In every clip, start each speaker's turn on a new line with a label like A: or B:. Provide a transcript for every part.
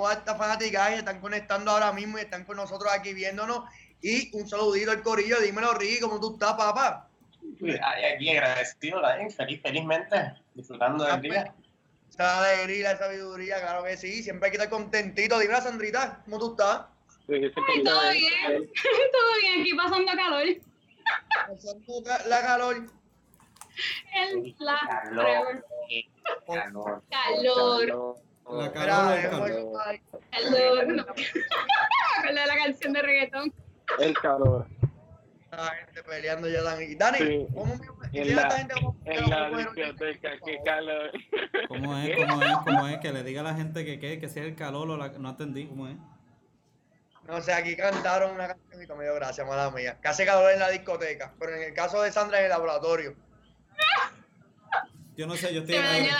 A: toda esta fanática que están conectando ahora mismo y están con nosotros aquí viéndonos. Y un saludito al Corillo, dímelo, Ricky, ¿cómo tú estás, papá?
B: Aquí agradecido, feliz, felizmente, disfrutando del día.
A: Esa alegría, esa sabiduría, claro que sí, siempre hay que estar contentito. Dime, Sandrita, ¿cómo tú estás?
C: Sí, todo bien, todo bien, aquí pasando calor.
A: Pasando la calor.
C: El, la
B: calor. Calor.
C: Calor.
D: La calor,
C: calor. Calor. de la canción de reggaetón.
E: El calor.
A: La gente peleando ya, Dani. Dani, ¿cómo me
E: en la, gente en la discoteca, qué calor.
D: ¿Cómo es? ¿Cómo es? ¿Cómo es? Que le diga a la gente que, que, que sea el calor o la, no entendí, ¿cómo es?
A: No sé, aquí cantaron una canción y me dio gracia, mala mía. Que hace calor en la discoteca, pero en el caso de Sandra en el laboratorio.
D: Yo no sé, yo estoy en aire.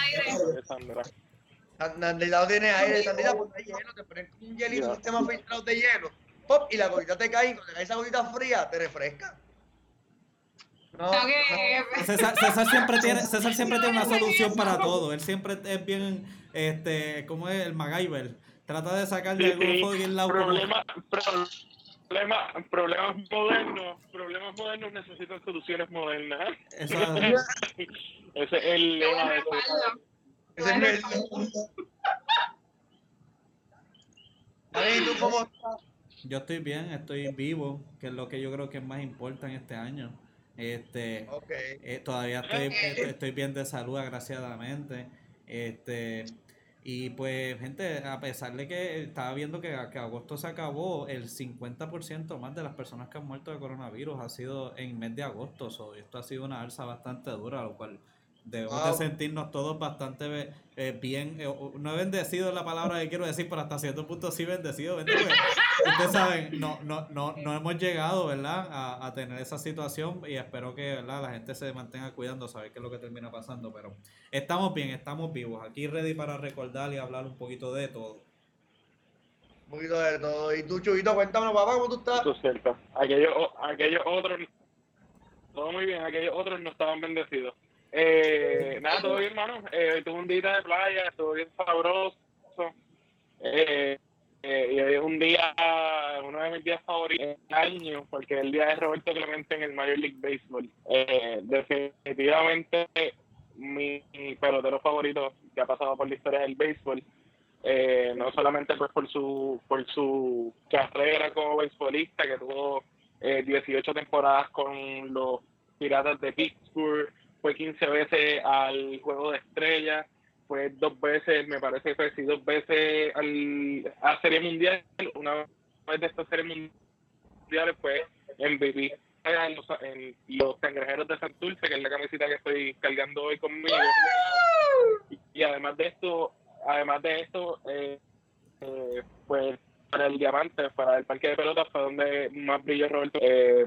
A: Sandra tiene aire, Sandra, pues hay hielo, te pones un hielito, un sistema filtrado de hielo, pop, y la gotita te cae, y cuando te cae esa gotita fría, te refresca.
D: No, César, César, siempre tiene, César siempre tiene una solución para todo. Él siempre es bien, este, como es el MacGyver. Trata de sacarle
E: sí,
D: algún
E: sí.
D: la
E: problema, problema, problemas modernos, problemas modernos necesitan soluciones modernas. Ese es el lema de
A: Ese es el ¿tú cómo estás?
D: Yo estoy bien, estoy vivo, que es lo que yo creo que es más importante en este año. Este, eh, todavía estoy, estoy bien de salud, agraciadamente. Este, y pues, gente, a pesar de que estaba viendo que, que agosto se acabó, el 50% más de las personas que han muerto de coronavirus ha sido en mes de agosto. esto ha sido una alza bastante dura, lo cual Debemos de sentirnos todos bastante eh, bien, eh, no bendecido la palabra que quiero decir, pero hasta cierto punto sí bendecido. Ustedes saben, no, no, no, no hemos llegado ¿verdad? A, a, tener esa situación y espero que ¿verdad? la gente se mantenga cuidando, saber qué es lo que termina pasando, pero estamos bien, estamos vivos, aquí ready para recordar y hablar un poquito de todo.
A: Un poquito de todo. Y tú, Chubito, cuéntame, papá, ¿cómo tú estás?
E: Eso es cierto. Aquellos, aquellos otros, todo muy bien, aquellos otros no estaban bendecidos. Eh, nada, todo bien, hermano. Eh, tuve un día de playa, estuvo bien sabroso. Eh, eh, y es un día, uno de mis días favoritos del año, porque es el día de Roberto Clemente en el Major League Baseball. Eh, definitivamente mi, pelotero favorito que ha pasado por la historia del béisbol. Eh, no solamente pues por su por su carrera como beisbolista, que tuvo 18 temporadas con los Piratas de Pittsburgh, fue 15 veces al Juego de Estrellas, fue dos veces, me parece que fue sí, dos veces al, a Serie Mundial, una vez de estas Series Mundiales fue MVP en los, en los cangrejeros de Santurce, que es la camiseta que estoy cargando hoy conmigo. Y, además de esto, además de esto, eh, eh, pues para el diamante, para el parque de pelotas, fue donde más brilló Roberto eh,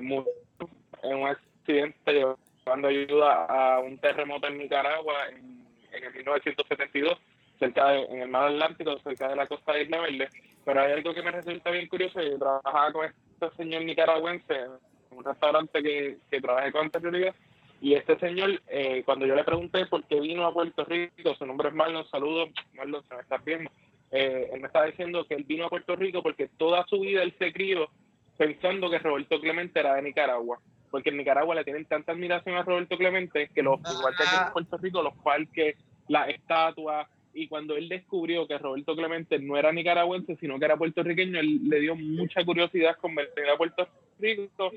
E: en un accidente dando ayuda a un terremoto en Nicaragua en, el 1972, cerca de, en el mar Atlántico, cerca de la costa de Isla Verde. Pero hay algo que me resulta bien curioso, yo trabajaba con este señor nicaragüense en un restaurante que, que trabajé con anterioridad, y este señor, eh, cuando yo le pregunté por qué vino a Puerto Rico, su nombre es Marlon, saludos, Marlon, se me estás viendo, eh, él me estaba diciendo que él vino a Puerto Rico porque toda su vida él se crió pensando que Roberto Clemente era de Nicaragua porque en Nicaragua le tienen tanta admiración a Roberto Clemente que los, igual que en Puerto Rico, los parques, las estatuas, y cuando él descubrió que Roberto Clemente no era nicaragüense, sino que era puertorriqueño, él le dio mucha curiosidad con venir a Puerto Rico,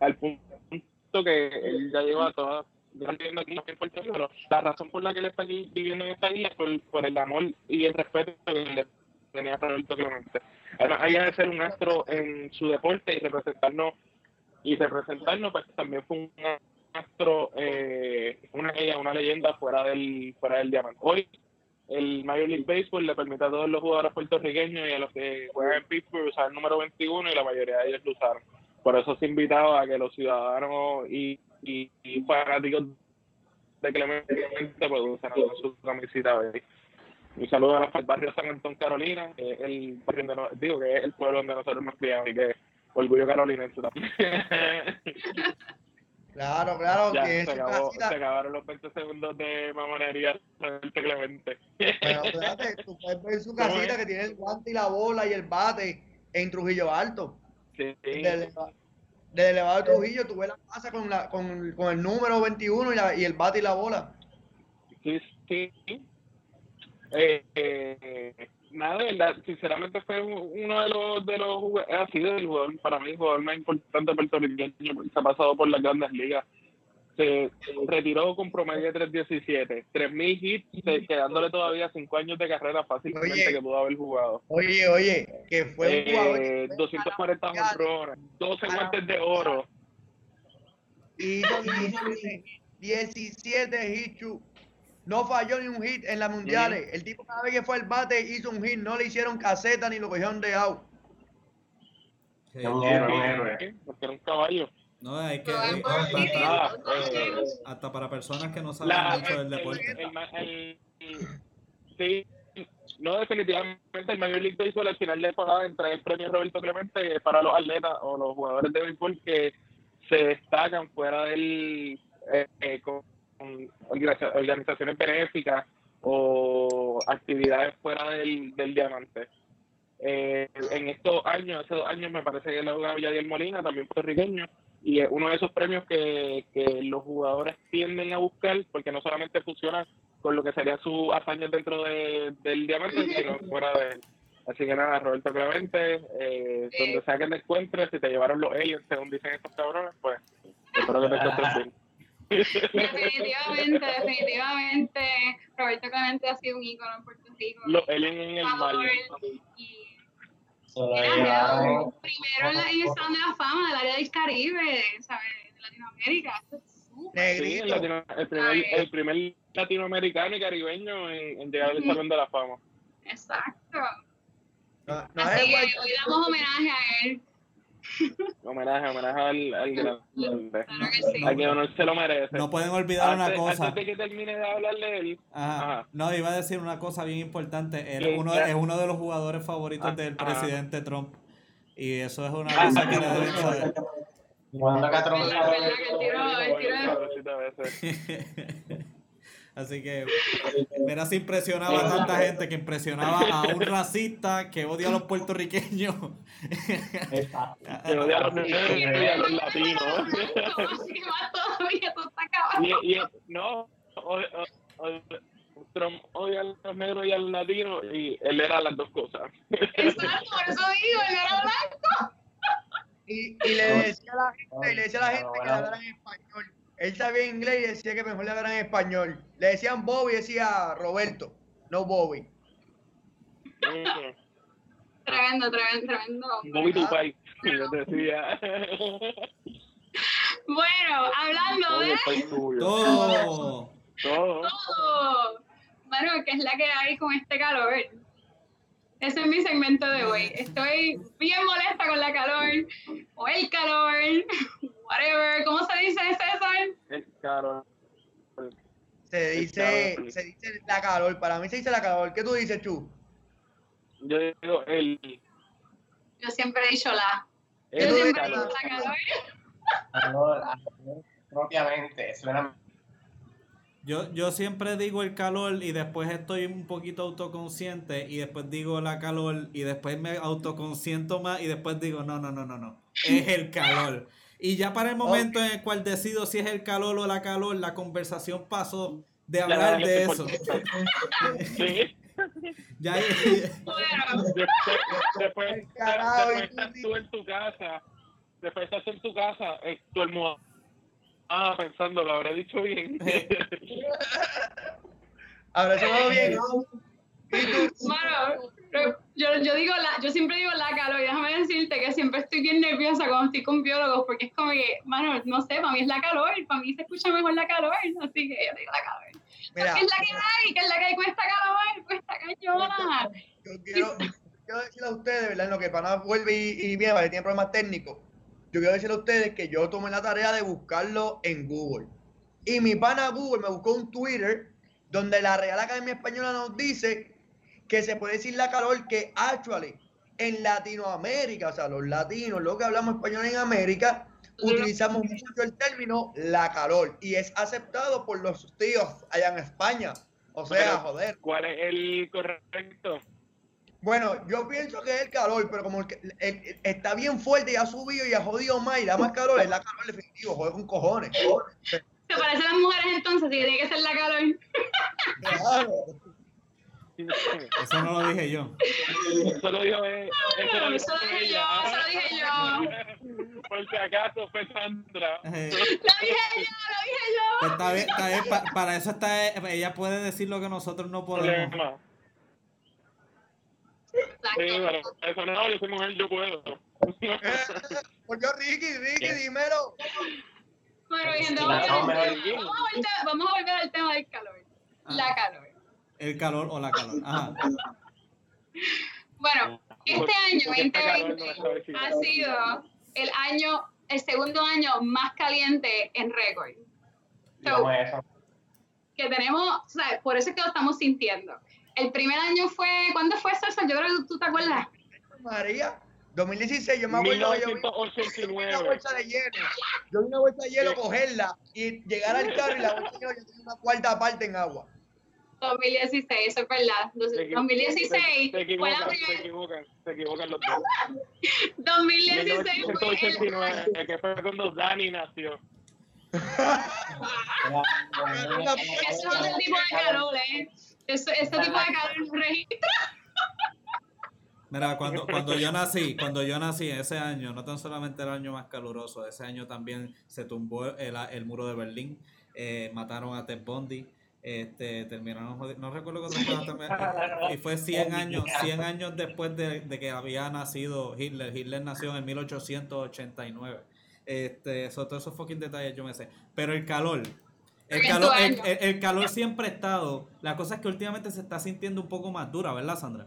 E: al punto que él ya lleva toda viviendo aquí en Puerto Rico, pero la razón por la que él está aquí viviendo en esta isla es por, por el amor y el respeto que le tenía a Roberto Clemente. Además, hay de ser un astro en su deporte y representarnos y representarnos pues también fue un astro eh, una una leyenda fuera del fuera del diamante. Hoy el Major League Baseball le permite a todos los jugadores puertorriqueños y a los que juegan en Pittsburgh usar el número 21 y la mayoría de ellos lo usaron. Por eso se invitaba a que los ciudadanos y, y, fanáticos de Clemente pues usaran su camiseta un saludo a los barrio San Antonio Carolina, el digo que es el pueblo donde nosotros nos criamos y que orgullo carolinense también.
A: Claro, claro.
E: Ya,
A: que
E: se, acabó, se acabaron los 20 segundos de mamonería Clemente.
A: Pero espérate, tú puedes ver su casita que tiene el guante y la bola y el bate en Trujillo Alto.
E: Sí.
A: Desde, desde elevado de Trujillo, tú ves la casa con, la, con, con el número 21 y, la, y el bate y la bola.
E: Sí, sí. Eh, eh, nada, verdad, sinceramente fue uno de los, de los ha sido el jugador, para mí, el jugador más importante puertorriqueño, se ha pasado por las grandes ligas. Se retiró con promedio de 3.17, 3.000 hits, quedándole todavía 5 años de carrera fácilmente que pudo haber jugado.
A: Oye, oye, que fue un jugador.
E: Eh, 240 honrones, 12 guantes de oro.
A: Y 17 hits, no falló ni un hit en las mundiales. El tipo cada vez que fue al bate hizo un hit, no le hicieron caseta ni lo cogieron de out.
E: héroe, Porque era un caballo.
D: No, hay que. hasta, hasta, para personas que no saben mucho del deporte.
E: sí, no, definitivamente el Mayor League Baseball al final de temporada entrega el premio Roberto Clemente para los atletas o los jugadores de béisbol que se destacan fuera del. Eh, eh, organizaciones benéficas o actividades fuera del, del diamante. Eh, en estos años, hace dos años, me parece que la Villadiel Molina, también puertorriqueño, y es uno de esos premios que, que los jugadores tienden a buscar, porque no solamente funciona con lo que sería su hazaña dentro de, del diamante, sino fuera de él. Así que nada, Roberto Clemente, eh, donde sea que te encuentres, si te llevaron los ellos, según dicen estos cabrones, pues espero que te encuentres bien.
C: Definitivamente, definitivamente. Roberto Clemente ha sido un ícono en Puerto Rico.
E: Lo, él en el mal.
C: primero en, el Salón de la Fama del área del Caribe, ¿sabes? De Latinoamérica.
E: Sí, el, Latino, el, primer, el primer latinoamericano y caribeño en, en llegar al Salón de la Fama.
C: Exacto. No, no Así que hoy damos homenaje a él
E: homenaje, homenaje al, al grande. A que honor se lo merece.
D: No pueden olvidar una cosa.
E: Antes de que termine de hablarle de él.
D: Ajá. No, iba a decir una cosa bien importante. Él es uno, es uno de los jugadores favoritos ah, del presidente Trump. Y eso es una ah, cosa que le deben saber.
B: Cuando acá Trump
D: Así que, mira si impresionaba a tanta gente que impresionaba a un racista que odia a los puertorriqueños.
E: que odia a los negros y a los latinos. y, y, no, Trump odia a los negros y a los latinos y él era las dos cosas.
C: Exacto, por eso digo, él era blanco.
A: Y, y le decía a la gente, y le decía a la gente que hablara en español él sabía inglés y decía que mejor le hablaran en español. Le decían Bobby y decía Roberto, no Bobby.
C: tremendo, tremendo, tremendo.
E: Bobby tu país, yo te decía.
C: Bueno, hablando de...
D: Todo.
E: Todo.
C: Todo. Bueno, ¿qué es la que hay con este calor? Ese es mi segmento de hoy. Estoy bien molesta con la calor, o el calor, whatever. ¿Cómo se dice César?
E: El calor.
A: Se dice, se dice la calor. Para mí se dice la calor. ¿Qué tú dices, Chu?
E: Yo digo el.
C: Yo siempre he dicho la.
E: Yo
C: siempre he dicho la calor.
B: calor. Propiamente, suena
D: yo, yo siempre digo el calor y después estoy un poquito autoconsciente y después digo la calor y después me autoconsiento más y después digo no, no, no, no, no. Es el calor. Y ya para el momento en el cual decido si es el calor o la calor, la conversación pasó de hablar de eso.
E: Sí.
D: ya
E: después, después, después estás tú en tu casa, después estás en tu casa, eh, tu almohada Ah, pensando, lo habré dicho bien.
A: Habrá sonado bien.
C: Mano, yo, yo digo la, yo siempre digo la calor y déjame decirte que siempre estoy bien nerviosa cuando estoy con biólogos porque es como que, mano, no sé, para mí es la calor, para mí se escucha mejor la calor, así que yo digo la calor. Mira, ¿Qué es la que hay? ¿Qué es la que hay con esta calor? Con esta cañona.
A: Yo quiero, quiero decirle a ustedes, ¿verdad? En lo que para vuelve y, y viene, vale, tiene problemas técnicos yo quiero decirle a ustedes que yo tomé la tarea de buscarlo en Google. Y mi pana Google me buscó un Twitter donde la Real Academia Española nos dice que se puede decir la calor que actually en Latinoamérica, o sea, los latinos, los que hablamos español en América, utilizamos mucho el término la calor y es aceptado por los tíos allá en España. O sea, joder.
E: ¿Cuál es el correcto?
A: Bueno, yo pienso que es el calor, pero como el, está bien fuerte y ha subido y ha jodido más y da más calor, es la calor definitivo, joder con cojones.
C: Se parece a las mujeres entonces, y tiene que ser la calor. Claro.
D: Eso no lo dije yo.
E: Eso lo dijo
C: eh, Eso lo dije yo, eso lo dije yo.
E: Por si acaso fue Sandra.
C: Lo dije yo, lo dije yo.
D: Pues está bien, está bien. para eso está, ella puede decir lo que nosotros no podemos.
E: Sí, pero eso no, yo soy mujer, yo puedo.
A: pues yo, Ricky, Ricky, dímelo.
C: Bueno, gente, vamos, a vamos a volver al tema del calor. La calor.
D: El calor o la calor. Ajá.
C: Bueno, este año 2020 ha sido el año, el segundo año más caliente en récord. que tenemos, o sea, por eso es que lo estamos sintiendo. El primer año fue, ¿cuándo fue eso? Yo creo que tú te acuerdas.
A: María, 2016, yo me acuerdo. 1989. Yo vi una bolsa de hielo. Yo vi una bolsa de hielo, cogerla y llegar al carro y la bolsa de hielo tenía una cuarta parte en agua.
C: 2016, eso es verdad. 2016
E: se equivocan, fue la primera. Se equivocan, se equivocan los dos.
C: 2016
E: fue. que fue cuando Dani nació.
C: Eso es otro tipo de calor, ¿eh? Eso, ese tipo de calor registra.
D: Mira, cuando, cuando yo nací, cuando yo nací ese año, no tan solamente el año más caluroso, ese año también se tumbó el, el muro de Berlín, eh, mataron a Ted Bundy, este, terminaron, no recuerdo qué otra cosa también, y fue 100 años, 100 años después de, de, que había nacido Hitler, Hitler nació en 1889, este, sobre todos esos fucking detalles yo me sé, pero el calor, el calor, el, calor siempre ha estado. La cosa es que últimamente se está sintiendo un poco más dura, ¿verdad, Sandra?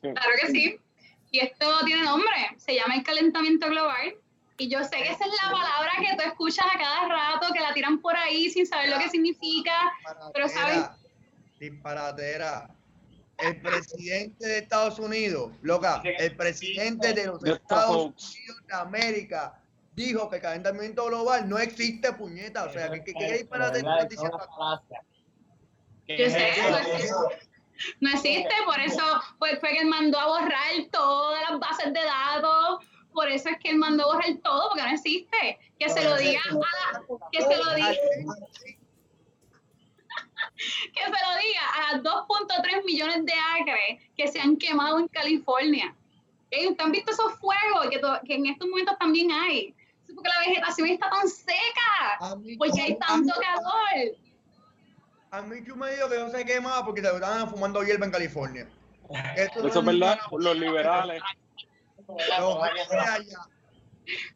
C: Claro que sí. Y esto tiene nombre. Se llama el calentamiento global. Y yo sé que esa es la palabra que tú escuchas a cada rato, que la tiran por ahí sin saber lo que significa. Pero sabes.
A: Disparatera. El presidente de Estados Unidos, loca, el presidente de los Estados Unidos de América dijo que el calentamiento global no existe, puñeta. O sea, que, que, que disparate
C: diciendo. No existe, por eso fue, fue que mandó a borrar todas las bases de datos. Por eso es que él mandó borrar todo, porque no existe. Que se lo diga a, que se lo diga. que se lo diga a las 2.3 millones de acres que se han quemado en California. ¿Ustedes han visto esos fuegos que, que en estos momentos también hay? porque la vegetación está tan seca, porque hay tanto calor.
A: A mí yo me dijo que no se quema porque se estaban fumando hierba en California.
E: Eso es verdad, los liberales.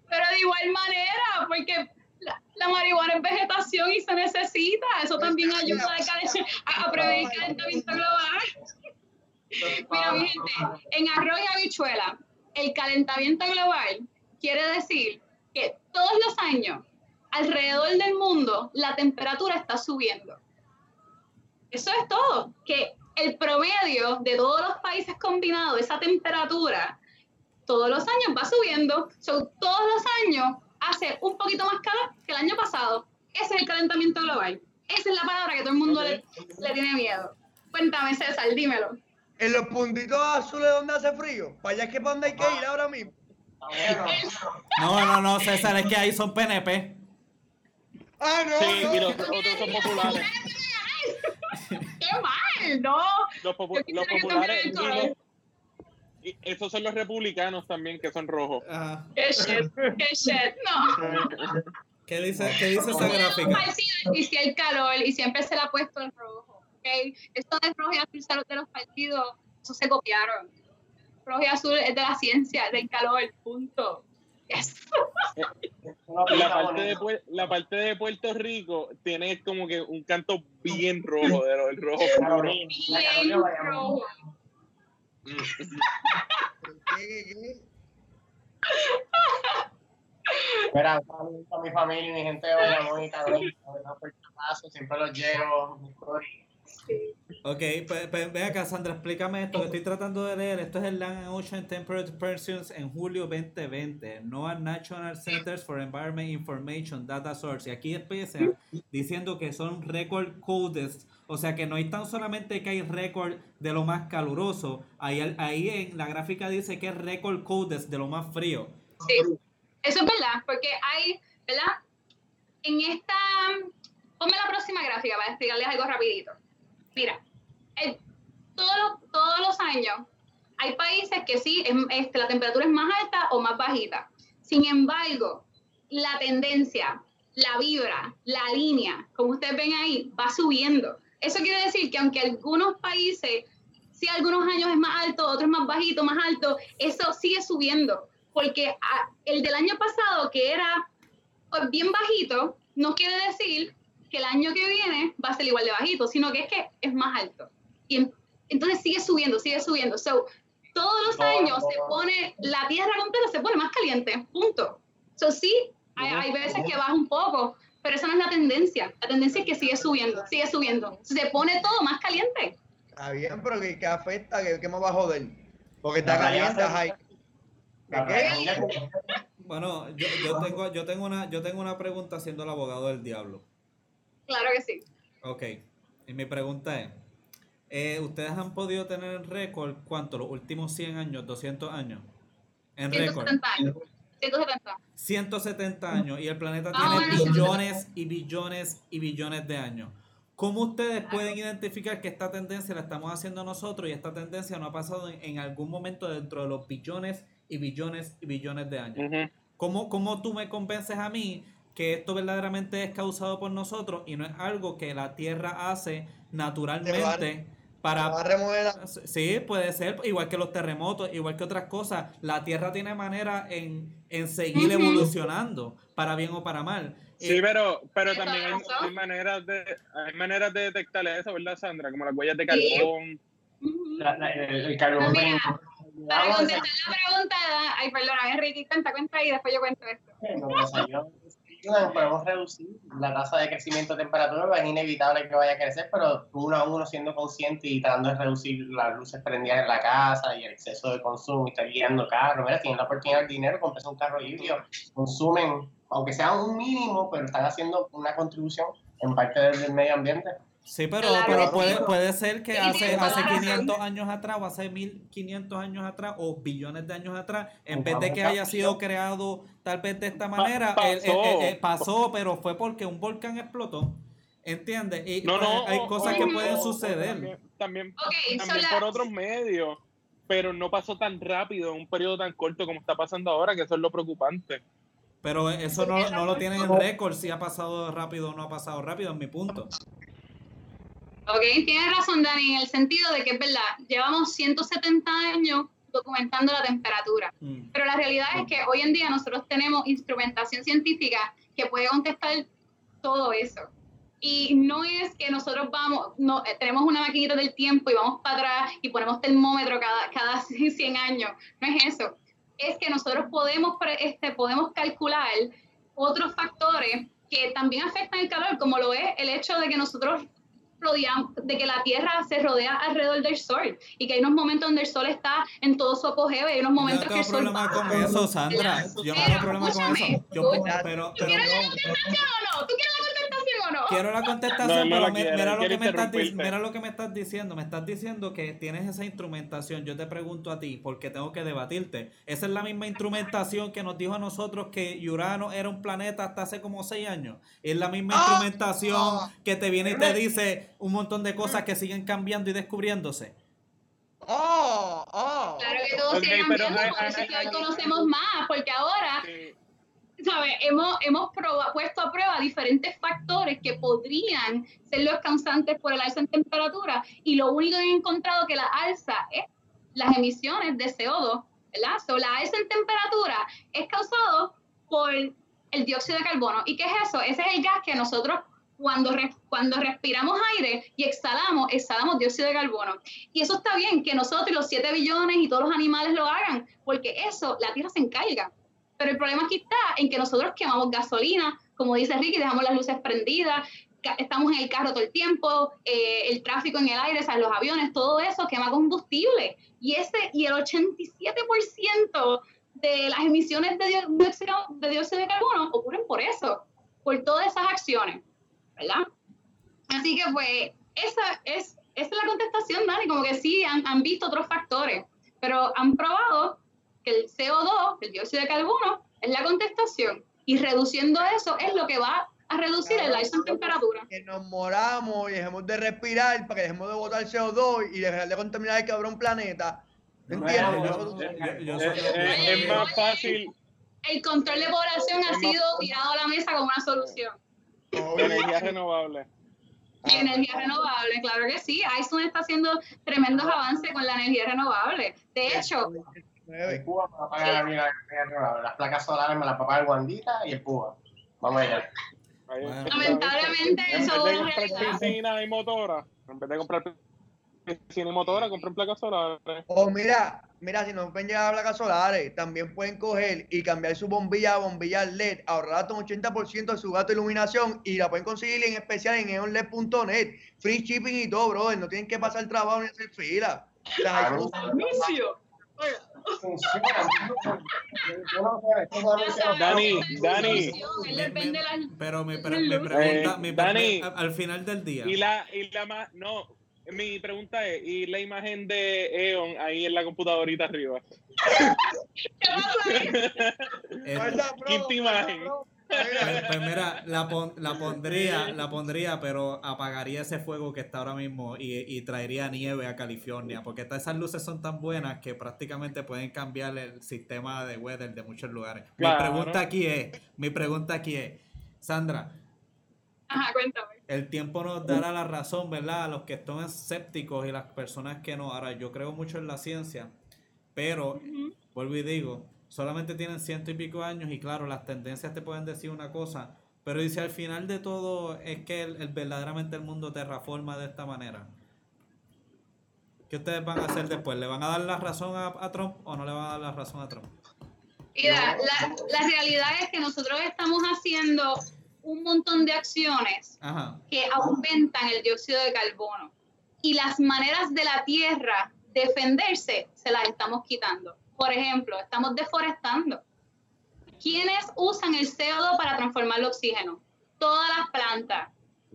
C: Pero de igual manera, porque la, marihuana es vegetación y se necesita. Eso también ayuda a, a prevenir el calentamiento global. Mira, mi gente, en arroz y habichuela, el calentamiento global quiere decir que todos los años, alrededor del mundo, la temperatura está subiendo. Eso es todo, que el promedio de todos los países combinados, esa temperatura, todos los años va subiendo. So, todos los años hace un poquito más calor que el año pasado. Ese es el calentamiento global. Esa es la palabra que todo el mundo le, tiene miedo. Cuéntame, César, dímelo.
A: En los puntitos azules donde hace frío, para allá es que para donde hay que ir ahora mismo.
D: No, no, no, César, es que ahí son PNP.
A: Ah, no.
E: Sí, y los otros son populares.
C: ¡Qué mal! No.
E: Los, populares. Y esos son los republicanos también, que son rojos.
C: ¡Qué shit! ¡Qué shit! No.
D: ¿Qué dice, qué dice esa gráfica?
C: Y si hay calor, y siempre se le ha puesto el rojo. ¿okay? Esto de rojo y azul de los partidos, eso se copiaron rojo y azul es de la ciencia, del calor, punto.
E: La, parte de, la parte de Puerto Rico tiene como que un canto bien rojo, de lo, el rojo.
C: Bien rojo.
B: Mira, a mi familia y mi gente de Bayamón y cabrón, por siempre los llevo,
D: Ok, pues, pues acá, Sandra, explícame esto que estoy tratando de leer. Esto es el Land and Ocean Temperature Predictions en julio 2020. NOAA National Centers for Environment Information Data Source. Y aquí empieza diciendo que son record codes. O sea que no hay tan solamente que hay récord de lo más caluroso. Ahí, ahí en la gráfica dice que es record codes de lo más frío.
C: Sí, eso es verdad, porque hay, ¿verdad? En esta, ponme la próxima gráfica para explicarles algo rapidito. Mira, todos, los, años hay países que sí, este, la temperatura es más alta o más bajita. Sin embargo, la tendencia, la vibra, la línea, como ustedes ven ahí, va subiendo. Eso quiere decir que aunque algunos países, si algunos años es más alto, otros más bajito, más alto, eso sigue subiendo. Porque ah, el del año pasado, que era pues, bien bajito, no quiere decir que el año que viene va a ser igual de bajito, sino que es que es más alto. Y entonces sigue subiendo, sigue subiendo. So, todos los años se pone, la tierra completa se pone más caliente, punto. So, sí, hay, hay veces que baja un poco, pero esa no es la tendencia. La tendencia es que sigue subiendo, sigue subiendo. Se pone todo más caliente.
A: Está bien, pero ¿qué, afecta? ¿Qué, ¿Qué, me va a joder? Porque está caliente, ahí.
D: Bueno, yo, yo, tengo, yo, tengo una, yo tengo una pregunta siendo el abogado del diablo.
C: Claro que sí.
D: Ok, y mi pregunta es, eh, ¿ustedes han podido tener récord cuánto? ¿Los últimos 100 años, 200 años?
C: En 170 años. 170.
D: 170 años y el planeta ah, tiene billones y billones y billones de años. ¿Cómo ustedes pueden identificar que esta tendencia la estamos haciendo nosotros y esta tendencia no ha pasado en, algún momento dentro de los billones y billones y billones de años? ¿Cómo, ¿Cómo tú me convences a mí que esto verdaderamente es causado por nosotros y no es algo que la Tierra hace naturalmente? para sí puede ser igual que los terremotos igual que otras cosas la tierra tiene manera en, en seguir evolucionando para bien o para mal.
E: Sí pero pero también hay, maneras de hay maneras de detectar eso verdad Sandra como las huellas de carbón.
B: El, carbón
C: para contestar la pregunta ay perdona Ricky cuenta cuenta y después yo cuento esto
B: podemos reducir la tasa de crecimiento de temperatura, pues es inevitable que vaya a crecer, pero uno a uno siendo consciente y tratando de reducir las luces prendidas en la casa y el exceso de consumo y estar guiando carros, mira, tienen la oportunidad del dinero, compras un carro híbrido, consumen, aunque sea un mínimo, pero están haciendo una contribución en parte del medio ambiente.
D: Sí, pero, pero puede, puede ser que hace, hace 500 años atrás o hace 1500 años atrás o billones de años atrás, en vez de que haya sido creado tal vez de esta manera, pasó, pero fue porque un volcán explotó. ¿Entiendes? Y
E: no, no,
D: hay cosas que pueden suceder.
E: También, también, por otros medios, pero no pasó tan rápido en un periodo tan corto como está pasando ahora, que eso es lo preocupante.
D: Pero eso no, no lo tienen en récord si ha pasado rápido o no ha pasado rápido, en mi punto.
C: Ok, tienes razón, Dani, en el sentido de que es verdad, llevamos 170 años documentando la temperatura, mm. pero la realidad es que hoy en día nosotros tenemos instrumentación científica que puede contestar todo eso. Y no es que nosotros vamos, no, eh, tenemos una maquinita del tiempo y vamos para atrás y ponemos termómetro cada, cada 100 años. No es eso. Es que nosotros podemos, este, podemos calcular otros factores que también afectan el calor, como lo es el hecho de que nosotros de que la Tierra se rodea alrededor del Sol y que hay unos momentos donde el Sol está en todo su apogeo y hay unos momentos que el Sol
D: problema con eso, Sandra. Yo no tengo problema con eso. Yo, pero,
C: ¿Tú quieres la contestación o no? ¿Tú quieres la contestación o no?
D: Quiero la contestación, pero mira, lo que me estás, mira lo que me estás diciendo. Me estás diciendo que tienes esa instrumentación. Yo te pregunto a ti, porque tengo que debatirte. Esa es la misma instrumentación que nos dijo a nosotros que Urano era un planeta hasta hace como seis años. Es la misma ah, instrumentación ah. que te viene y te dice un montón de cosas que siguen cambiando y descubriéndose.
A: Oh, oh.
C: Claro que todos okay, siguen cambiando, por eso es que hoy conocemos más, porque ahora, ¿sabes? Hemos, hemos puesto a prueba diferentes factores que podrían ser los causantes por el alza en temperatura, y lo único que han encontrado que la alza es las emisiones de CO2, ¿verdad? So, la alza en temperatura es causado por el dióxido de carbono. ¿Y qué es eso? Ese es el gas que nosotros cuando, respiramos aire y exhalamos, exhalamos dióxido de carbono. Y eso está bien, que nosotros, los 7 billones y todos los animales lo hagan, porque eso la Tierra se encarga. Pero el problema aquí está en que nosotros quemamos gasolina, como dice Ricky, dejamos las luces prendidas, estamos en el carro todo el tiempo, eh, el tráfico en el aire, o sea, los aviones, todo eso quema combustible. Y, ese, y el 87% de las emisiones de dióxido, de dióxido de carbono ocurren por eso, por todas esas acciones, ¿verdad? Así que pues esa es, esa es la contestación, Dani, como que sí, han, han visto otros factores, pero han probado que el CO2, el dióxido de carbono, es la contestación. Y reduciendo eso es lo que va a reducir el ice en temperatura.
A: Que nos moramos y dejemos de respirar para que dejemos de botar CO2 y dejar de contaminar el cabrón planeta. ¿Entiendes?
E: es, más fácil.
C: El control de población ha sido tirado a la mesa como una solución.
E: Energía renovable.
C: Y energía renovable, claro que sí. ISON está haciendo tremendos avances con la energía renovable. De hecho,
B: el Cuba me la renovable. Las placas solares me las paga el Guandita y el Cuba. Vamos allá.
C: Lamentablemente, eso
E: es comprar piscina y motora, en vez de comprar piscina y motora, compren placas solares.
A: O mira, mira, si no pueden llegar a placas solares, también pueden coger y cambiar su bombilla a bombilla LED, ahorrar hasta un 80% de su gasto de iluminación y la pueden conseguir en especial en eonled.net. Free shipping y todo, brother. No tienen que pasar el trabajo ni hacer fila. O
E: Dani, Dani.
D: pero me, pregunta, mi Dani, al final del día.
E: Y la, y la más, no, mi pregunta es, ¿y la imagen de Eon ahí en la computadorita arriba? ¿Qué imagen?
D: Pues, pues, mira, la, la, pondría, la pondría, pero apagaría ese fuego que está ahora mismo y, traería nieve a California, porque esas luces son tan buenas que prácticamente pueden cambiar el sistema de weather de muchos lugares. Mi pregunta aquí es, mi pregunta aquí es, Sandra. El tiempo nos dará la razón, ¿verdad? A los que están escépticos y las personas que no. Ahora, yo creo mucho en la ciencia, pero, vuelvo y digo, solamente tienen ciento y pico años y claro, las tendencias te pueden decir una cosa, pero dice al final de todo es que el, verdaderamente el mundo terraforma de esta manera. ¿Qué ustedes van a hacer después? ¿Le van a dar la razón a, Trump o no le van a dar la razón a Trump?
C: Mira, la, la realidad es que nosotros estamos haciendo un montón de acciones que aumentan el dióxido de carbono y las maneras de la Tierra defenderse se las estamos quitando. Por ejemplo, estamos deforestando. ¿Quiénes usan el CO2 para transformar el oxígeno? Todas las plantas,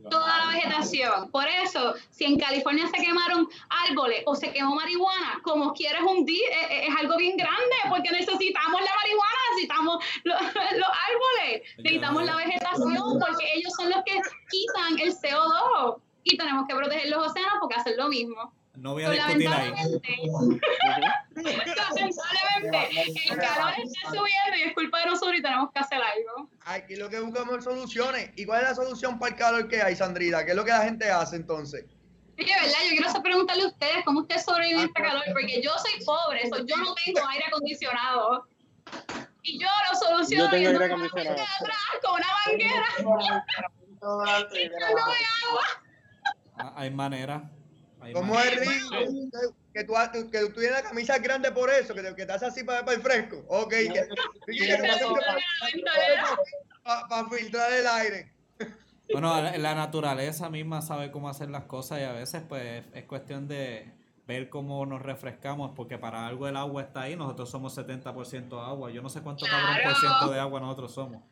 C: toda la vegetación. Por eso, si en California se quemaron árboles o se quemó marihuana, como quieres un día, eh, eh, es, algo bien grande, porque necesitamos la marihuana, necesitamos los, los árboles, necesitamos la vegetación, porque ellos son los que quitan el CO2 y tenemos que proteger los océanos porque hacen lo mismo.
D: No voy a discutir ahí.
C: lamentablemente, el calor está subiendo y es culpa de nosotros y tenemos que hacer algo.
A: Aquí lo que buscamos es soluciones. ¿Y cuál es la solución para el calor que hay, Sandrita? ¿Qué es lo que la gente hace entonces?
C: Sí, verdad, yo quiero preguntarle a ustedes cómo ustedes sobreviven a este calor, porque yo soy pobre, yo no tengo aire acondicionado. Y yo lo soluciono
E: yo tengo aire acondicionado.
C: atrás con una manguera.
D: Ah, hay manera.
A: ¿Cómo es rico? Que tú, que tú tienes la camisa grande por eso, que, que estás así para, para el fresco. Ok. Para filtrar el aire.
D: Bueno, la naturaleza misma sabe cómo hacer las cosas y a veces pues es cuestión de ver cómo nos refrescamos porque para algo el agua está ahí, nosotros somos 70% agua, yo no sé cuánto cabrón por ciento de agua nosotros somos.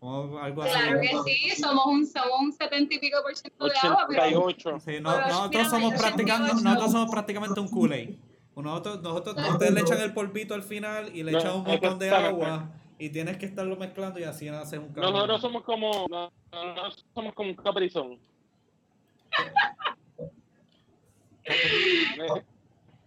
C: Algo claro que sí, somos un, somos un 70 y pico por ciento de agua. Pero,
D: sí, no, nosotros, somos practicando, nosotros somos prácticamente un Kool-Aid. Nosotros, nosotros, ustedes le echan el polvito al final y le echan un montón de agua y tienes que estarlo mezclando y así haces un
E: café. Nosotros somos como, no, no, somos como un caprizón.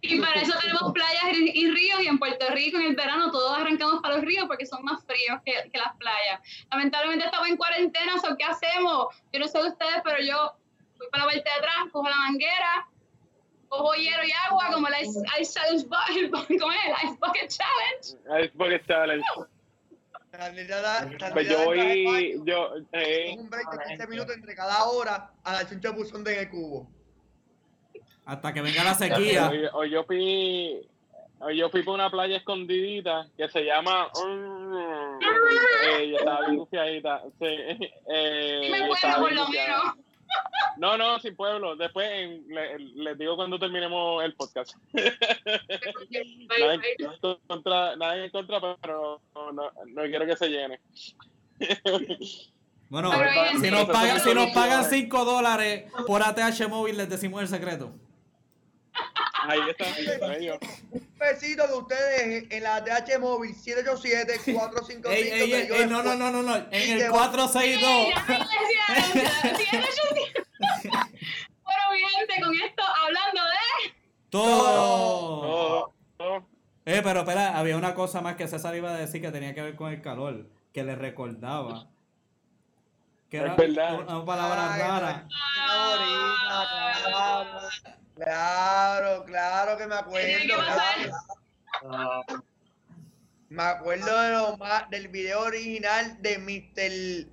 C: Y para eso tenemos playas y ríos y en Puerto Rico en el verano todos arrancamos para los ríos porque son más fríos que, que las playas. Lamentablemente estamos en cuarentena, ¿so ¿qué hacemos? Yo no sé de ustedes, pero yo voy para la parte de atrás, cojo la manguera, cojo hielo y agua como el Ice, ice, ice, ¿cómo es? el ice Bucket Challenge.
E: Ice Bucket Challenge. Pues yo voy, yo, eh,
A: un break de 15 minutos entre cada hora a la chuncha buzón de el cubo.
D: Hasta que venga la sequía.
E: Hoy, yo fui. Hoy yo fui por una playa escondidita que se llama. eh, estaba bien Sí,
C: eh, me por lo menos.
E: No, no, sin pueblo. Después les digo cuando terminemos el podcast. nadie, en contra, nadie en contra, pero no, no, no quiero que se llene.
D: Bueno, si nos, pagan, si nos pagan 5 dólares por ATH móvil, les decimos el secreto.
E: Ahí está,
A: Un besito de ustedes en la ATH móvil 787-455. Ey, ey,
D: ey, no, no, no, no, no, en el 462.
C: Bueno, mi gente, con esto hablando de.
D: Todo. Todo. Eh, pero espera, había una cosa más que César iba a decir que tenía que ver con el calor, que le recordaba que era una palabra rara.
A: Claro, claro que me acuerdo. Me acuerdo de lo más, del video original de Mr.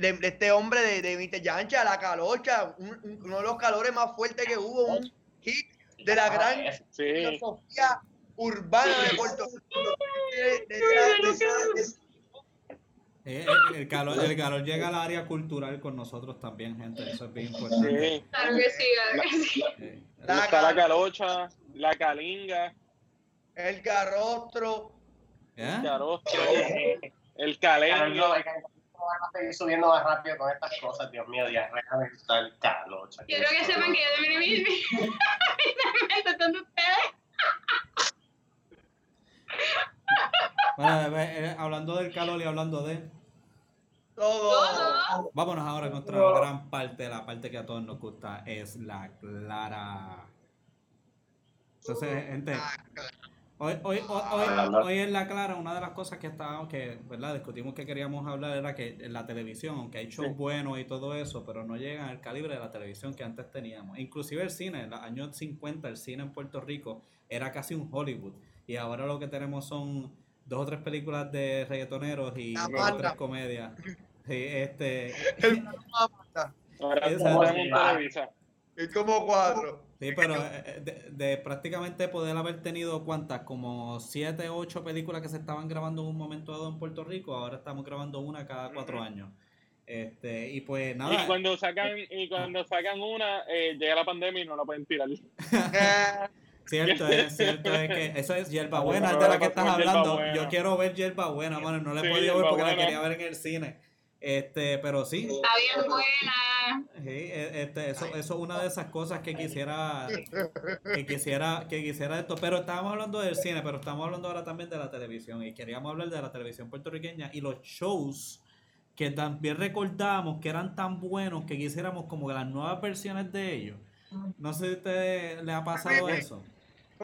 A: De, este hombre de, de Mr. Yancha, la calocha, uno de los calores más fuertes que hubo, un hit de la gran filosofía urbana de Puerto
D: Rico. Eh, eh, el, calor, el calor llega al área cultural con nosotros también, gente. Eso es bien importante.
C: Claro que sí, claro que sí.
E: La, está la calocha, la calinga.
A: El carrostro.
E: ¿Eh? El carostro. El calengo.
B: Estoy subiendo más rápido con estas cosas, Dios mío, diarrea mental, calocha.
C: Quiero que sepan que yo de mi donde ustedes.
D: Bueno, hablando del calor y hablando de
A: todo.
D: Vámonos ahora a nuestra gran parte, la parte que a todos nos gusta, es la clara. Entonces, gente, hoy, hoy, hoy, hoy, en la clara, una de las cosas que estábamos, que, ¿verdad? Discutimos que queríamos hablar era que en la televisión, aunque hay shows buenos y todo eso, pero no llegan al calibre de la televisión que antes teníamos. Inclusive el cine, en los años 50, el cine en Puerto Rico era casi un Hollywood. Y ahora lo que tenemos son dos o tres películas de reggaetoneros y dos o tres comedias. Sí, este.
A: es como cuatro.
D: Sí, pero eh, de, prácticamente poder haber tenido cuántas, como siete ocho películas que se estaban grabando en un momento dado en Puerto Rico, ahora estamos grabando una cada cuatro años. Este, y pues nada.
E: Y cuando sacan, y cuando sacan una, eh, llega la pandemia y no la pueden tirar.
D: Cierto es, cierto es que eso es Yerba Buena, de la que estás hablando. Yo quiero ver Yerba Buena, mano, no la he podido ver porque la quería ver en el cine. Este, pero sí.
C: Está bien buena.
D: Sí, e, este, eso, eso es una de esas cosas que quisiera, que quisiera, que quisiera esto. Pero estábamos hablando del cine, pero estamos hablando ahora también de la televisión. Y queríamos hablar de la televisión puertorriqueña y los shows que también recordamos que eran tan buenos que quisiéramos como las nuevas versiones de ellos. No sé si a usted le ha pasado eso.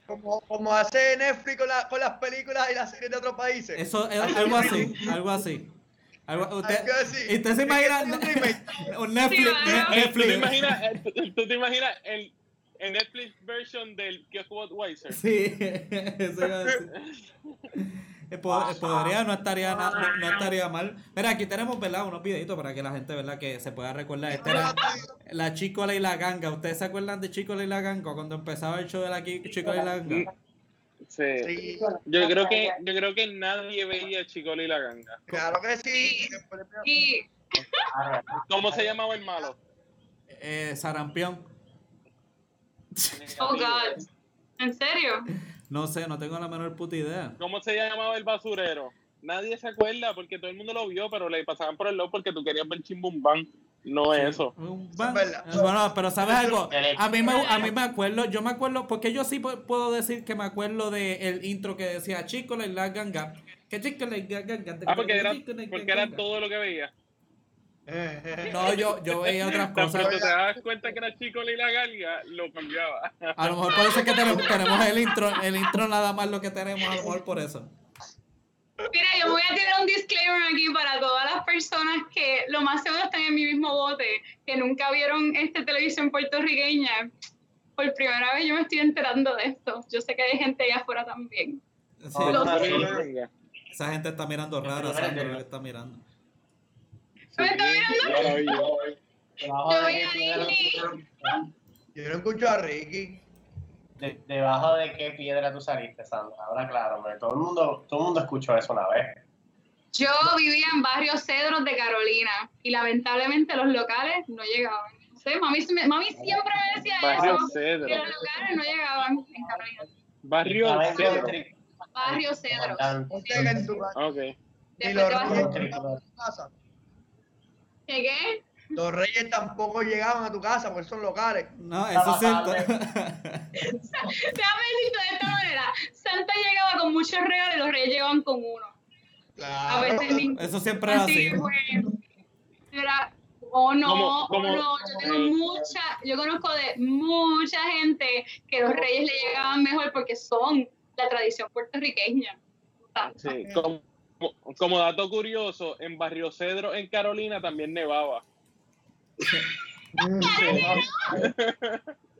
A: Como, como hace Netflix con, la, con las películas y las series de otros países.
D: Eso es algo así, algo así. Usted, usted se imagina un Netflix.
E: ¿Tú te imaginas, ¿tú te imaginas el, el Netflix version del Guess What Weiser?
D: Sí, eso iba a decir. Eh, podría, no estaría, no, no, estaría mal. Mira, aquí tenemos ¿verdad? unos videitos para que la gente ¿verdad? que se pueda recordar. Esta era la Chicola y la Ganga. ¿Ustedes se acuerdan de Chicola y la Ganga cuando empezaba el show de la Chicola y la Ganga?
E: Sí. Yo creo que yo creo que nadie veía Chicolo y la ganga.
A: Claro que sí.
E: ¿Cómo se llamaba el malo?
D: Eh, Sarampión.
C: Oh God. ¿En serio?
D: No sé, no tengo la menor puta idea.
E: ¿Cómo se llamaba el basurero? Nadie se acuerda porque todo el mundo lo vio, pero le pasaban por el lado porque tú querías ver Chimbumbán. No es eso.
D: Bueno, pero ¿sabes algo? A mí, me, a mí me acuerdo, yo me acuerdo, porque yo sí puedo decir que me acuerdo del el intro que decía Chico la ganga. Que chico la ganga.
E: Ah, porque era, porque era todo lo que veía.
D: No, yo, yo veía otras cosas.
E: Cuando te das cuenta que era Chico y la ganga, lo cambiaba.
D: A lo mejor parece que tenemos, tenemos el intro, el intro nada más lo que tenemos, a lo mejor por eso.
C: Mira, yo voy a tirar un disclaimer aquí para todas las personas que lo más seguro están en mi mismo bote, que nunca vieron esta televisión puertorriqueña. Por primera vez yo me estoy enterando de esto. Yo sé que hay gente allá afuera también.
D: esa gente está mirando raro, Sandro lo está mirando.
C: ¿Me está mirando?
A: Yo no escucho a Ricky
B: debajo de qué piedra tú saliste, Sandra. Ahora claro, todo el mundo, todo el mundo escuchó eso una vez.
C: Yo vivía en barrio Cedros de Carolina y lamentablemente los locales no llegaban. sé, mami, mami siempre me decía
E: Barrio
C: eso.
E: Cedro.
C: Que los lugares no llegaban en Carolina.
E: Barrio Cedro.
C: Barrio Cedro.
A: O sea, que en tu casa.
E: Ok.
A: Y
C: Después
A: los
C: te vas
A: reyes
C: a...
A: llegaban a tu casa.
C: ¿Qué qué?
A: Los reyes tampoco llegaban a tu casa porque son locales.
D: No, eso sí.
C: Déjame decirte de esta manera. Santa llegaba con muchos regalos y los reyes llegaban con uno. A
A: Claro.
C: veces.
D: Eso siempre era
C: Así
D: así.
C: que, era, o no,
E: Como-
C: o
E: como-
C: no, yo tengo mucha, yo conozco de mucha gente que los reyes le llegaban mejor porque son la tradición puertorriqueña.
E: Sí, como, como dato curioso, en Barrio Cedro, en Carolina, también nevaba.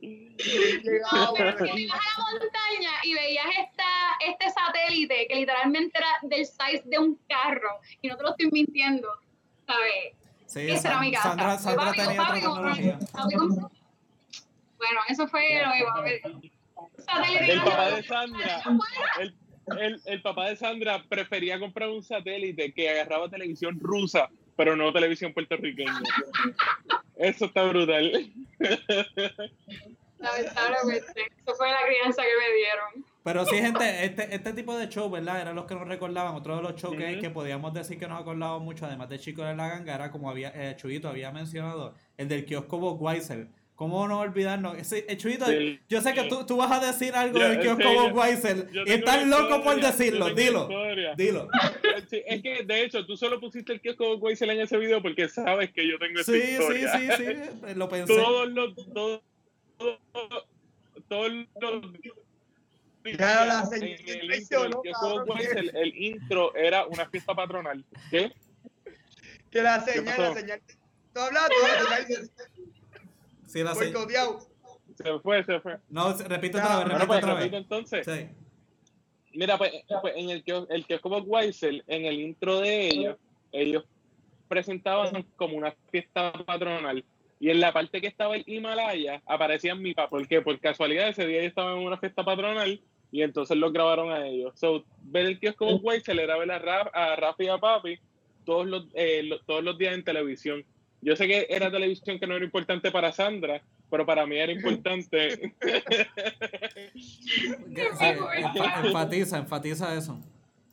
A: Llegaba,
C: Pero que ibas a la montaña y veías esta, este satélite que literalmente era del size de un carro, y no te lo estoy mintiendo, ¿sabes?
D: Sí,
C: Esa era mi casa.
D: Sandra, Sandra
C: Papi,
D: tenía otra
C: papi,
D: tecnología.
C: papi, papi. Bueno, eso fue lo que Satélite
E: El papá de. Sandra, el, el, el papá de Sandra prefería comprar un satélite que agarraba televisión rusa, pero no televisión puertorriqueña. Eso está brutal.
C: Lamentablemente, eso fue la crianza que me dieron.
D: Pero sí, gente, este, este tipo de show, ¿verdad? Eran los que nos recordaban. Otro de los shows que, podíamos decir que nos acordaban mucho, además de Chico de la Ganga, era como había, eh, Chuyito había mencionado, el del kiosco Bob Weiser. ¿Cómo no olvidarnos? Ese, eh,
E: Sí.
D: yo sé que tú, tú vas a decir algo
E: Yo-
D: del kiosco
E: sí,
D: Bob
E: yo-
D: Weiser y estás loco por decirlo. Dilo, dilo.
E: Sí, es que de hecho tú solo pusiste el kiosco Weisel en ese video porque sabes que yo tengo esa
D: Sí, sí,
E: historia.
D: sí, sí, lo pensé.
E: Todos los todos, todos, todos los
A: Ya la
E: en el intro el era una fiesta patronal. ¿Qué?
A: Que la señal,
E: pasó?
A: la señal. Tú hablas, tú la señal.
D: Sí, la sé.
E: Se fue, se fue.
D: No, repite
A: Ya,
D: otra vez,
E: Bueno,
D: repite
E: pues
D: otra
E: repito
D: vez.
E: entonces.
D: Sí.
E: Mira, pues, pues, en el kiosco, el kiosco Bob Weisel, en el intro de ellos, ellos presentaban como una fiesta patronal. Y en la parte que estaba el Himalaya, aparecían mi papá. ¿Por qué? Por casualidad ese día yo estaba en una fiesta patronal y entonces los grabaron a ellos. So, ver el kiosco Bob Weisel era ver a, Raf, a Rafa y a Papi todos los, eh, lo- todos los días en televisión. Yo sé que era televisión que no era importante para Sandra, pero para mí era importante.
D: Enfatiza, enfatiza eso.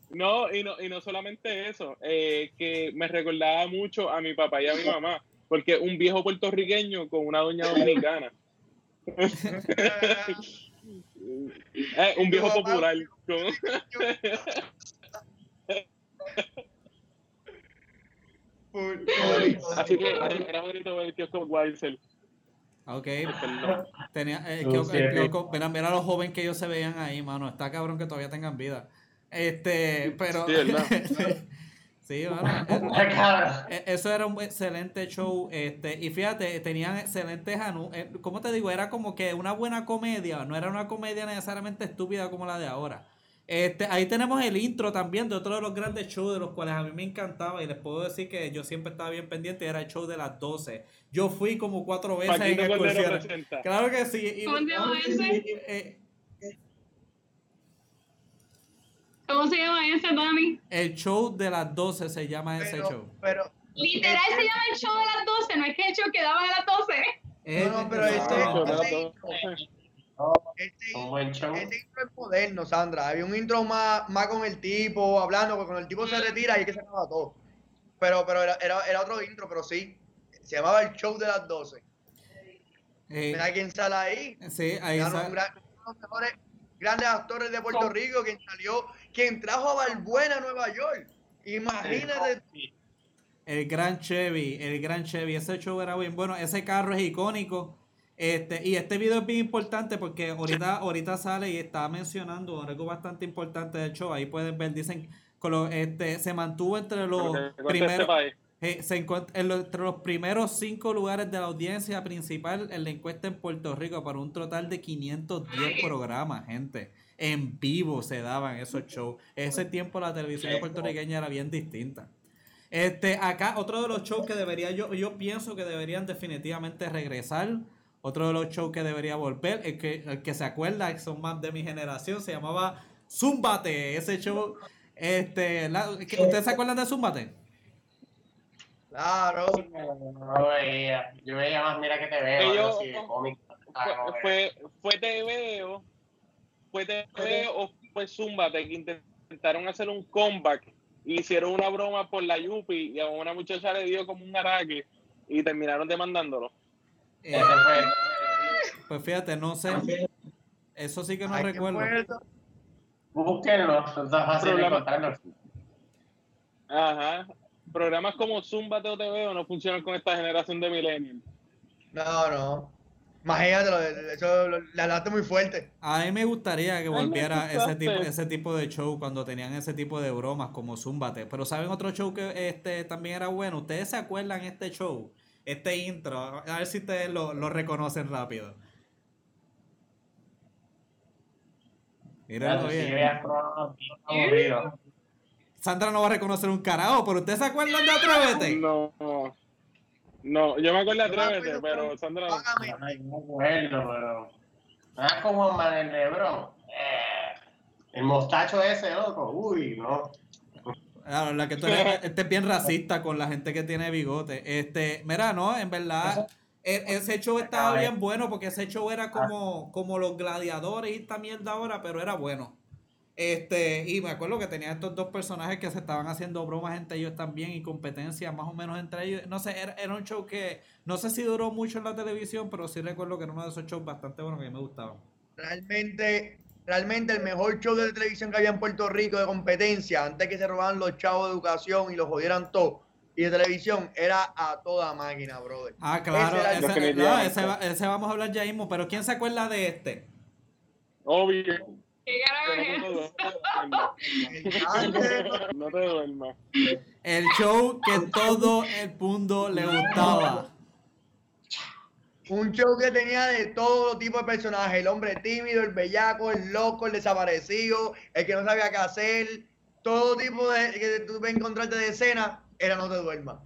E: No, y no, y no solamente eso, eh, que me recordaba mucho a mi papá y a mi mamá, porque un viejo puertorriqueño con una doña dominicana, eh, un viejo popular. con- así que era bonito ver el kiosco Weisel.
D: Ok. Tenía, eh,
B: Oh,
D: que-
B: sí.
D: eh, loco, mira, mira los jóvenes que ellos se veían ahí, mano. Está cabrón que todavía tengan vida. Este, pero.
E: Sí, ¿verdad?
D: sí, mano. eh,
B: Cabrón.
D: eh, Eso era un excelente show. Este, y fíjate, tenían excelentes anu eh, ¿Cómo te digo? Era como que una buena comedia. No era una comedia necesariamente estúpida como la de ahora. Este, ahí tenemos el intro también de otro de los grandes shows de los cuales a mí me encantaba y les puedo decir que yo siempre estaba bien pendiente, era el show de las 12. Yo fui como cuatro veces en
E: Paquito.
D: Claro que sí. y-
C: ¿Cómo se llama ese?
D: eh,
C: ¿Cómo se llama ese, Dani?
D: el show de las 12 se llama ese show.
A: pero,
C: Literal se llama el show de las 12, no es que el show que daban a las 12.
D: Eh,
A: no, pero
D: no,
A: este-
D: no,
A: Este- este,
B: Un buen show.
A: este intro es moderno, Sandra. Había un intro más, más con el tipo, hablando, porque cuando el tipo se retira y es que se acaba todo. Pero, pero era, era, era otro intro, pero sí. Se llamaba el show de las 12.
D: eh,
A: Mira quién sale ahí.
D: sí, ahí
A: uno de los mejores grandes actores de Puerto Rico, quien salió, quien trajo a Balbuena a Nueva York. Imagínate.
D: El gran Chevy, el gran Chevy, ese show era bien bueno, ese carro es icónico. Este, y este video es bien importante porque ahorita, ahorita sale y está mencionando algo bastante importante del show. Ahí pueden ver, dicen, con lo- este, se mantuvo entre los
E: este
D: primeros.
E: país.
D: eh, se encuent- en lo- entre los primeros cinco lugares de la audiencia principal en la encuesta en Puerto Rico para un total de 510 programas, gente. En vivo se daban esos shows. Ese tiempo la televisión puertorriqueña era bien distinta. Este, acá, otro de los shows que debería, yo, yo pienso que deberían definitivamente regresar. Otro de los shows que debería volver, el que, el que se acuerda, son más de mi generación, se llamaba Zumbate. Ese show, este, la, ¿ustedes se acuerdan de Zumbate?
A: Claro,
B: no veía. Yo veía más, mira que te veo.
E: Yo, fue, fue, te veo, fue te veo o fue Zumbate que intentaron hacer un comeback. Hicieron una broma por la Yupi y a una muchacha le dio como un araque y terminaron demandándolo.
D: Eh, pues fíjate, no sé. Eso sí que no recuerdo.
B: Búsquenlo, es fácil encontrarlo.
E: Ajá. Programas como Zumba TV no funcionan con esta generación de millennials.
A: No, no. Imagínate, eso la lata muy fuerte.
D: A mí me gustaría que volviera ese tipo, ese tipo de show cuando tenían ese tipo de bromas como Zumbate. Pero ¿saben otro show que este también era bueno? ¿Ustedes se acuerdan este show? Este intro. A ver si ustedes lo, lo reconocen rápido. Míralo bien. Sandra no va a reconocer un carajo, pero ¿ustedes se acuerdan de Atrévete?
E: No. No, yo me acuerdo de Atrévete, pero Sandra no.
B: me acuerdo, pero. Ah, como el Lebron. Eh, el mostacho ese, loco. Uy, no.
D: Claro, la que tú eres, este es bien racista con la gente que tiene bigote. Este, mira, no, en verdad, e, ese show estaba bien bueno porque ese show era como, como los gladiadores y esta mierda ahora, pero era bueno. Este, y me acuerdo que tenía estos dos personajes que se estaban haciendo bromas entre ellos también y competencia más o menos entre ellos. No sé, era, era, un show que no sé si duró mucho en la televisión, pero sí recuerdo que era uno de esos shows bastante buenos que a mí me gustaban.
A: Realmente, realmente el mejor show de televisión que había en Puerto Rico de competencia, antes que se robaran los chavos de educación y los jodieran todo, y de televisión, era a toda máquina, brother.
D: Ah, claro, ese, ese, vamos a hablar ya mismo, pero ¿quién se acuerda de este?
E: Obvio.
D: No te duermas. El show que todo el mundo le gustaba.
A: Un show que tenía de todo tipo de personajes. El hombre tímido, el bellaco, el loco, el desaparecido, el que no sabía qué hacer. Todo tipo de que tú ves encontrarte de escena, era No te duermas.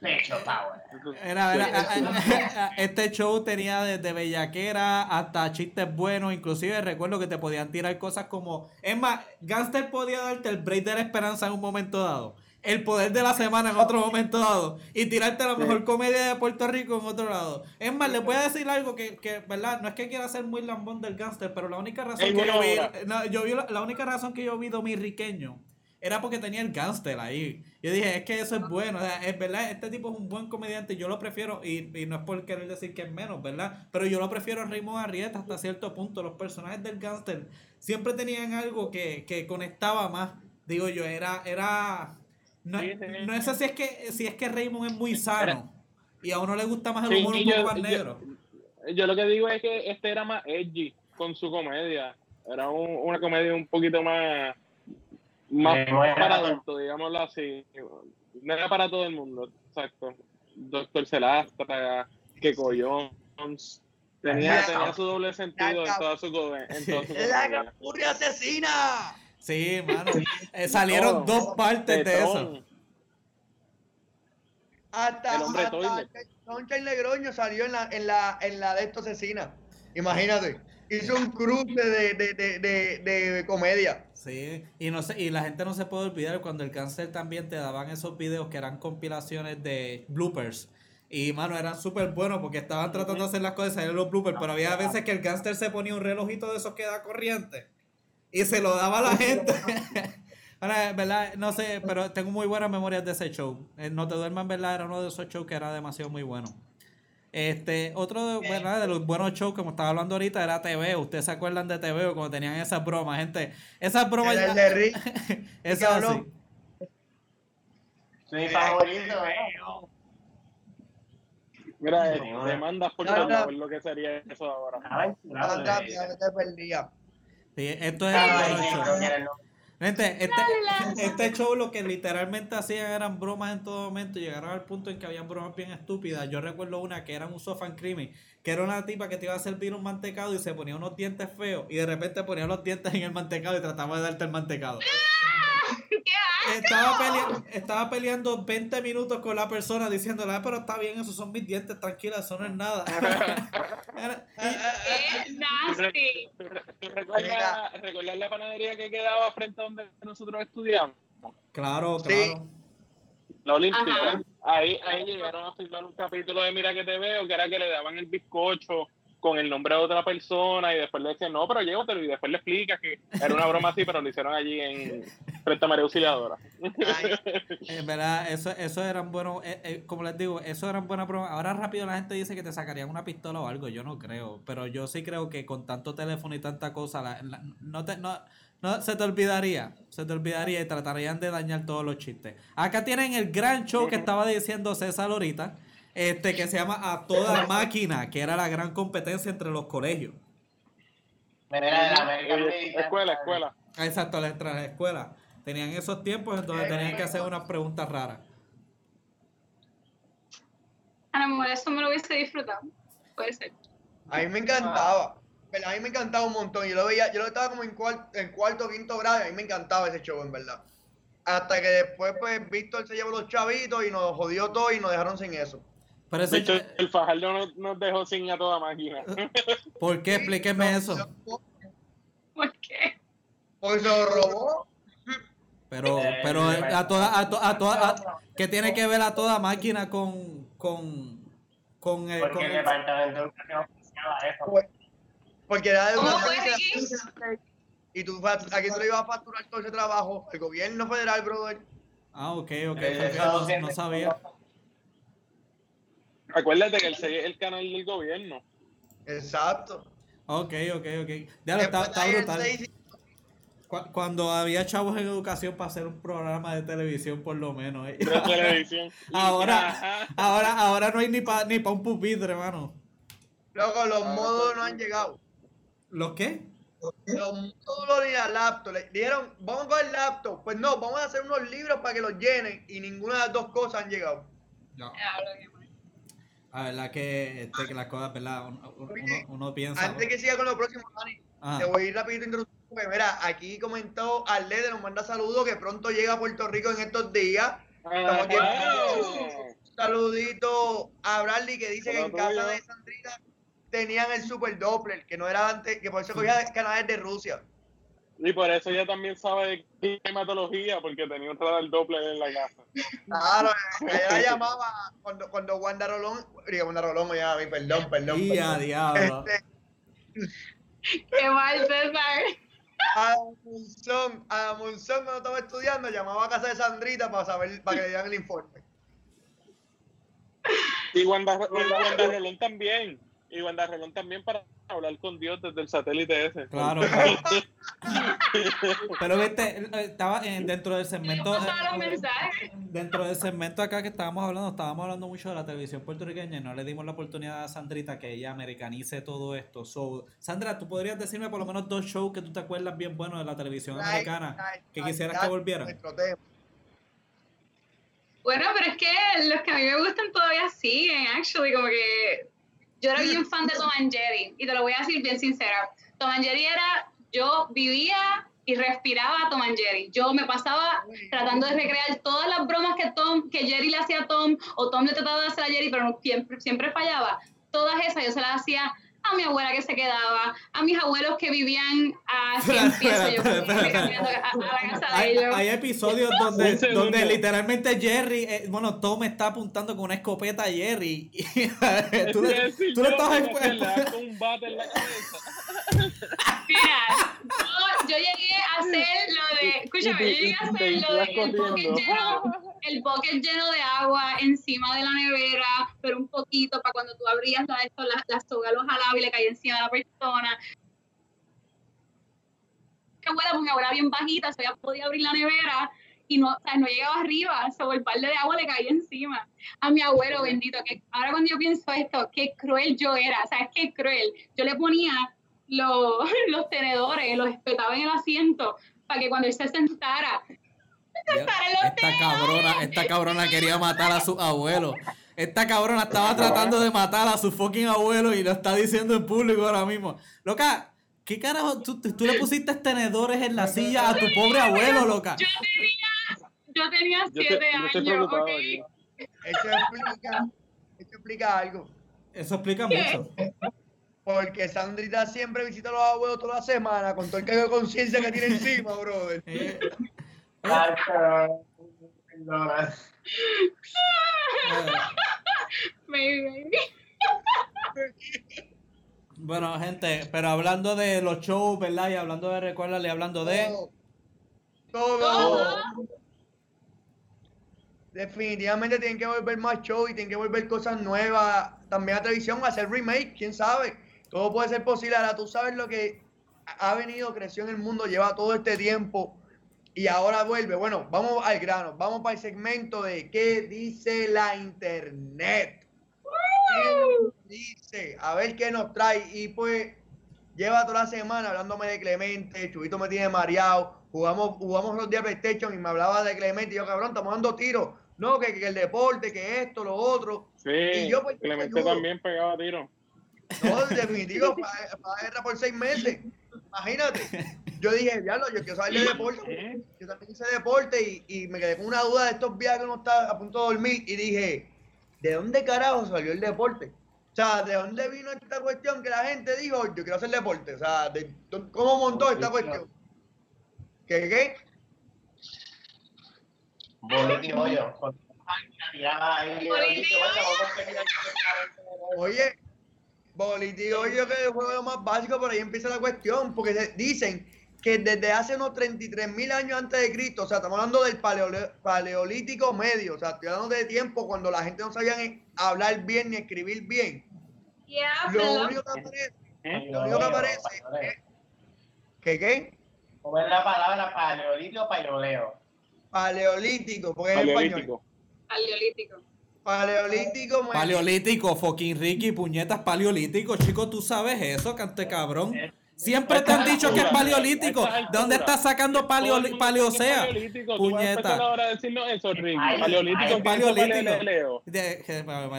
D: este show tenía desde bellaquera hasta chistes buenos, inclusive recuerdo que te podían tirar cosas como, es más, Gangster podía darte el break de la esperanza en un momento dado, el poder de la semana en otro momento dado y tirarte la mejor comedia de Puerto Rico en otro lado. Es más, le voy a decir algo que, que verdad, no es que quiera ser muy lambón del Gangster, pero la única razón que yo vi, yo vi la, única razón que yo vi dominriqueño era porque tenía el gangster ahí. Yo dije, es que eso es bueno, o sea, es verdad, este tipo es un buen comediante, yo lo prefiero, y, y no es por querer decir que es menos, ¿verdad? Pero yo lo prefiero a Raymond Arrieta hasta cierto punto. Los personajes del gangster siempre tenían algo que, que conectaba más. Digo yo, era, era. No, no sé si es que si es que Raymond es muy sano y a uno le gusta más el humor un poco más negro.
E: Yo, lo que digo es que este era más edgy con su comedia. Era una comedia un poquito más más eh, para adultos, digámoslo así. No era para todo el mundo, exacto. Doctor Celastra, que Jones. Tenía, tenía su doble sentido en toda su
A: en ¡La capurria asesina!
D: Sí, mano. Eh, salieron dos partes de eso.
A: Hasta, el hombre hasta Concha Negroño salió en la, en la, en la de esta asesina. Imagínate. Hizo un cruce de, de, de, de comedia.
D: Sí, y no sé, y la gente no se puede olvidar cuando el cáncer también te daban esos videos que eran compilaciones de bloopers. Y mano, eran súper buenos porque estaban tratando de hacer las cosas y los bloopers, pero había veces que el cáncer se ponía un relojito de esos que da corriente y se lo daba a la gente. Ahora, verdad, no sé, pero tengo muy buenas memorias de ese show. Eh, no te duermas, verdad, era uno de esos shows que era demasiado muy bueno. Este, otro de, de los buenos shows, como estaba hablando ahorita, era TV. Ustedes se acuerdan de TV cuando tenían esas bromas, gente. Esas bromas.
A: El de Rick.
D: Eso así.
B: Mi favorito,
E: Mira, eh, demandas por no, lo que sería eso ahora. Ay, claro,
A: te perdía.
D: Sí, esto es el Gente, este, este show lo que literalmente hacían eran bromas en todo momento. Llegaron al punto en que habían bromas bien estúpidas. Yo recuerdo una que era un sofá crimen, que era una tipa que te iba a servir un mantecado y se ponía unos dientes feos y de repente ponía los dientes en el mantecado y trataba de darte el mantecado. Estaba, peleando, estaba peleando 20 minutos con la persona diciéndole, ah, pero está bien, esos son mis dientes, tranquila, eso no es nada.
E: nasty. ¿Recuerdas la panadería que quedaba frente a donde nosotros estudiamos?
D: Claro, claro.
E: La Olímpica. Ahí, ahí llegaron a filmar un capítulo de Mira que te veo, que era que le daban el bizcocho con el nombre de otra persona y después le decían, no, pero llévatelo y después le explicas que era una broma así, pero lo hicieron allí en frente a María Auxiliadora.
D: En verdad, eso, eso eran buenos, eh, eh, como les digo, eso eran buenas bromas. Ahora rápido la gente dice que te sacarían una pistola o algo, yo no creo, pero yo sí creo que con tanto teléfono y tanta cosa, no, te, no, no, se te olvidaría, se te olvidaría y tratarían de dañar todos los chistes. Acá tienen el gran show que estaba diciendo César ahorita este que se llama A Toda Máquina, que era la gran competencia entre los colegios.
E: escuela, escuela.
D: Exacto, entre las escuelas. Tenían esos tiempos en donde tenían que hacer unas preguntas raras.
C: A lo mejor eso me lo hubiese disfrutado. Puede ser.
A: A mí me encantaba. A mí me encantaba un montón. Yo lo veía, yo lo estaba como en cuarto, en cuarto quinto grado. A mí me encantaba ese show, en verdad. Hasta que después, pues, Víctor se llevó los chavitos y nos jodió todo y nos dejaron sin eso
E: el Fajardo nos, dejó sin a toda máquina.
D: ¿Por qué? Explíqueme eso.
C: ¿Por qué?
A: Pues lo robó.
D: Pero, pero a toda, a, a toda, ¿qué tiene que ver a toda máquina con, con, con
B: el, porque el departamento de educación eso.
A: Porque era de educación y tú aquí se lo ibas a facturar todo ese trabajo, el gobierno federal, brother.
D: Ah, ok, ok, no sabía.
E: Acuérdate que el es el canal del gobierno.
A: Exacto.
D: Ok, ok, ok. Ya lo está, está brutal. Cuando había chavos en educación para hacer un programa de televisión, por lo menos.
E: ¿eh? De televisión.
D: ahora, ahora, ahora no hay ni para ni pa un pupitre, hermano.
A: Luego, los ah, módulos no han llegado.
D: ¿Los qué?
A: Los módulos ni la laptop. Le dijeron, vamos con el laptop. Pues no, vamos a hacer unos libros para que los llenen. Y ninguna de las dos cosas han llegado. No.
D: A verdad que, este, que las cosas, ¿verdad? Uno, piensa.
A: Antes que siga con lo próximo, Dani, te voy a ir rapidito introduciendo. Porque mira, aquí comentó Arlede, nos manda saludos que pronto llega a Puerto Rico en estos días. Estamos Un saludito a Bradley que dice que en casa de Sandrita tenían el Super Doppler, que no era antes, que por eso cogía canales de Rusia.
E: Y por eso ella también sabe de climatología, porque tenía un radar Doppler en la casa.
A: Claro, ella llamaba cuando, cuando Wanda Rolón, digo, Wanda Rolón me llamaba a mí, perdón, perdón.
D: Y a diablo. Este,
C: Qué mal, César.
A: A Monzón, a Monzón cuando estaba estudiando, llamaba a casa de Sandrita para saber, para que le dieran el informe.
E: Y Wanda, y Wanda Rolón también. Y Wanda Rolón también para hablar con Dios desde el satélite ese.
D: Claro. Pero viste, estaba dentro del segmento. Eh, dentro del segmento acá que estábamos hablando, estábamos hablando mucho de la televisión puertorriqueña y no le dimos la oportunidad a Sandrita que ella americanice todo esto. So, Sandra, ¿tú podrías decirme por lo menos dos shows que tú te acuerdas bien buenos de la televisión americana que quisieras que volvieran?
C: Bueno, pero es que los que a mí me gustan todavía siguen, actually, como que yo era bien fan de Tom and Jerry y te lo voy a decir bien sincera. Tom and Jerry era, yo vivía y respiraba a Tom and Jerry. Yo me pasaba tratando de recrear todas las bromas que Tom, que Jerry le hacía a Tom o Tom le trataba de hacer a Jerry, pero siempre, siempre fallaba. Todas esas yo se las hacía a mi abuela que se quedaba, a mis abuelos que vivían a 100 pies, yo
D: hay, Hay episodios donde, donde literalmente Jerry, eh, bueno, Tom está apuntando con una escopeta a Jerry. tú, le, tú le estás...
C: un bate en la Mira, yo, llegué a hacer lo de, escúchame, yo llegué a hacer lo de el bucket, lleno, el bucket lleno de agua encima de la nevera, pero un poquito para cuando tú abrías la, esto, la, la soga lo jalaba y le caía encima de la persona. Que abuela, porque abuela bien bajita, se había podido abrir la nevera y no, o sea, no llegaba arriba, sobre el balde de agua le caía encima. A mi abuelo, bendito, que ahora cuando yo pienso esto, qué cruel yo era, ¿sabes qué cruel? Yo le ponía los, los tenedores, los espetaba en el asiento para que cuando él se sentara,
D: esta cabrona, esta cabrona quería matar a su abuelo. Esta cabrona estaba tratando de matar a su fucking abuelo y lo está diciendo en público ahora mismo. Loca, ¿qué carajo? ¿Tú, tú le pusiste tenedores en la silla a tu pobre abuelo, loca?
C: Yo tenía, yo tenía siete años, ¿ok?
A: Eso explica, eso explica algo.
D: Eso explica mucho.
A: Porque Sandrita siempre visita a los abuelos toda la semana con todo el cargo de conciencia que tiene encima, brother. Eh,
D: Bueno, gente, pero hablando de los shows, ¿verdad? Y hablando de recuérdale, hablando de.
A: Todo. Todo. Definitivamente tienen que volver más shows y tienen que volver cosas nuevas. También a televisión, hacer remake, quién sabe. Todo puede ser posible. Ahora tú sabes lo que ha venido, creció en el mundo, lleva todo este tiempo y ahora vuelve. Bueno, vamos al grano, vamos para el segmento de qué dice la internet. ¿Qué dice? A ver qué nos trae. Y pues lleva toda la semana hablándome de Clemente, Chubito me tiene mareado, jugamos, jugamos los días PlayStation y me hablaba de Clemente y yo, cabrón, estamos dando tiros. No, que, el deporte, que esto, lo otro.
E: Sí, y yo, pues, Clemente también pegaba tiros.
A: No, definitivo, para guerra por seis meses. Imagínate. Yo dije, ya lo, yo quiero saber de deporte. Yo también hice deporte y, y, me quedé con una duda de estos viajes que uno está a punto de dormir y dije, ¿de dónde carajo salió el deporte? O sea, ¿de dónde vino esta cuestión que la gente dijo, yo quiero hacer deporte? O sea, de, ¿cómo montó esta cuestión? ¿Qué qué? Oye, Bolitigo yo que es el juego más básico, por ahí empieza la cuestión, porque dicen que desde hace unos 33 mil años antes de Cristo, o sea, estamos hablando del paleolítico medio, o sea, estoy hablando de tiempo cuando la gente no sabía ni hablar bien ni escribir bien. lo, único que aparece, lo único que aparece es... ¿Qué qué?
B: ¿Cómo es la palabra paleolítico o paleoleo?
A: Paleolítico, porque es español.
C: Paleolítico.
A: Paleolítico,
D: Paleolítico, fucking Ricky, puñetas paleolítico, chico, tú sabes eso, cante cabrón. Siempre te han dicho que es paleolítico. ¿De dónde estás sacando paleo, paleosea? Puñeta.
E: ahora decirnos eso, Ricky. Paleolítico.
D: Paleolítico.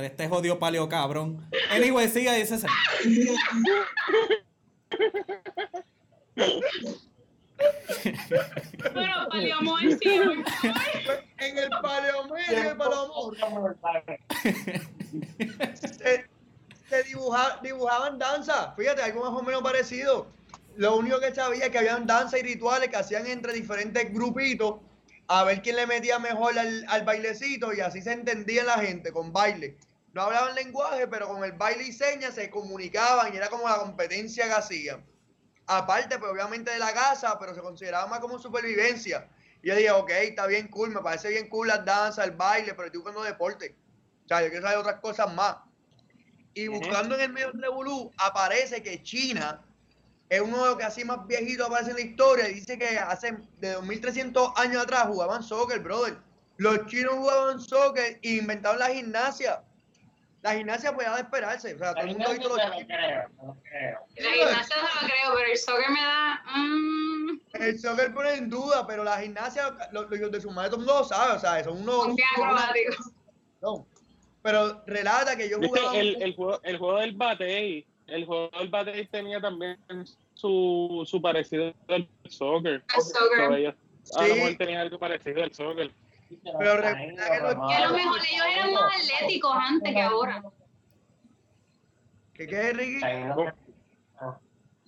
D: Este jodido paleo cabrón. Anyway, siga y ese.
C: Bueno, paleomor sí.
A: En el paleomor y el paleomor. se, se dibujaban danza. Fíjate, algo más o menos parecido. Lo único que sabía es que habían danza y rituales que hacían entre diferentes grupitos a ver quién le metía mejor al, al bailecito y así se entendía la gente con baile. No hablaban lenguaje, pero con el baile y señas se comunicaban y era como la competencia que hacían aparte, pues obviamente de la casa, pero se consideraba más como supervivencia. Y yo dije, ok, está bien cool, me parece bien cool las danzas, el baile, pero estoy buscando deporte. O sea, yo quiero saber otras cosas más. Y buscando en el medio Revolú, aparece que China es uno de los que así más viejitos aparece en la historia. Y dice que hace de 2300 años atrás jugaban soccer, brother. Los chinos jugaban soccer e inventaron la gimnasia la gimnasia puede esperarse. O sea, todo el mundo
C: lo creo, no creo. La gimnasia no lo creo, pero el soccer me da. Mm.
A: El soccer pone en duda, pero la gimnasia, los de su madre, todo el mundo lo sabe. O sea, son unos. no. Pero relata que yo jugaba.
E: El, el, juego, el juego del bate, el juego del bate tenía también su, su parecido al soccer.
C: El soccer.
E: A lo mejor tenía algo parecido al soccer.
A: Pero
C: que, a lo mejor ellos eran más atléticos antes que ahora.
A: ¿Qué qué, Ricky?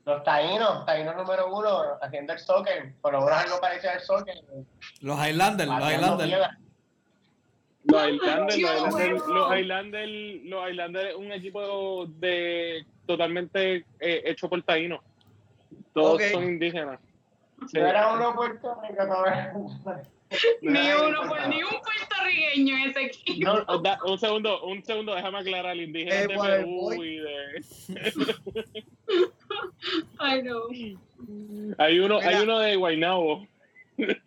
B: Los taínos, taínos número uno, haciendo el soccer, por lo menos algo parecido al soccer.
D: Los Highlanders, los Highlanders.
E: Los Highlanders, los Highlanders, los Highlanders, un equipo de totalmente eh, hecho por taínos. Todos son indígenas.
B: Sí. era uno Puerto
C: ni uno, pues, ni un puertorriqueño en ese equipo.
E: un segundo, un segundo, déjame aclarar, el indígena eh, de Perú y de...
C: Ay, no.
E: Hay uno, hay uno de Guaynabo.
A: Me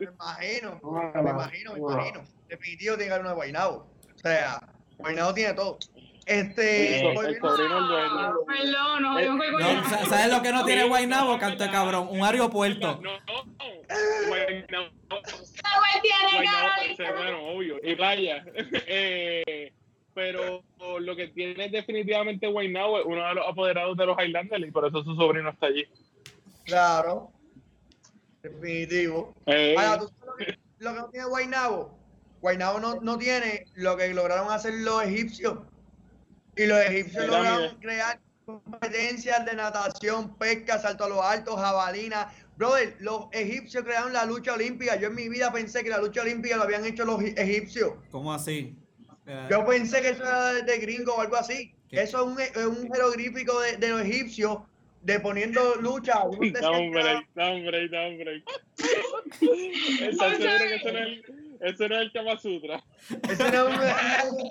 A: imagino, me imagino, me imagino. Definitivo tiene que haber uno de Guaynabo. O sea, Guaynabo tiene todo. Este.
E: el sobrino
C: no, Perdón, no,
D: eh, no, ¿Sabes lo que no tiene Guaynabo, canto cabrón? Un aeropuerto.
E: No, no. Guaynabo.
C: tiene
E: Bueno, obvio. Y playa. Eh, pero lo que tiene definitivamente Guaynabo es uno de los apoderados de los Highlanders y por eso su sobrino está allí.
A: Claro. Definitivo.
E: Eh.
A: Ahora, lo que, lo que no tiene Guaynabo? Guaynabo no, no tiene lo que lograron hacer los egipcios y los egipcios lograron crear competencias de natación, pesca, salto a lo alto, jabalina. Brother, los egipcios crearon la lucha olímpica. Yo en mi vida pensé que la lucha olímpica lo habían hecho los egipcios.
D: ¿Cómo así?
A: Yo pensé que eso era de gringo o algo así. Eso es un, es un jeroglífico de, de los egipcios de poniendo lucha.
E: Da un break, da un break, da un break. ¿Estás seguro que eso no es el, eso no es el Kama Sutra?
A: Eso no es un...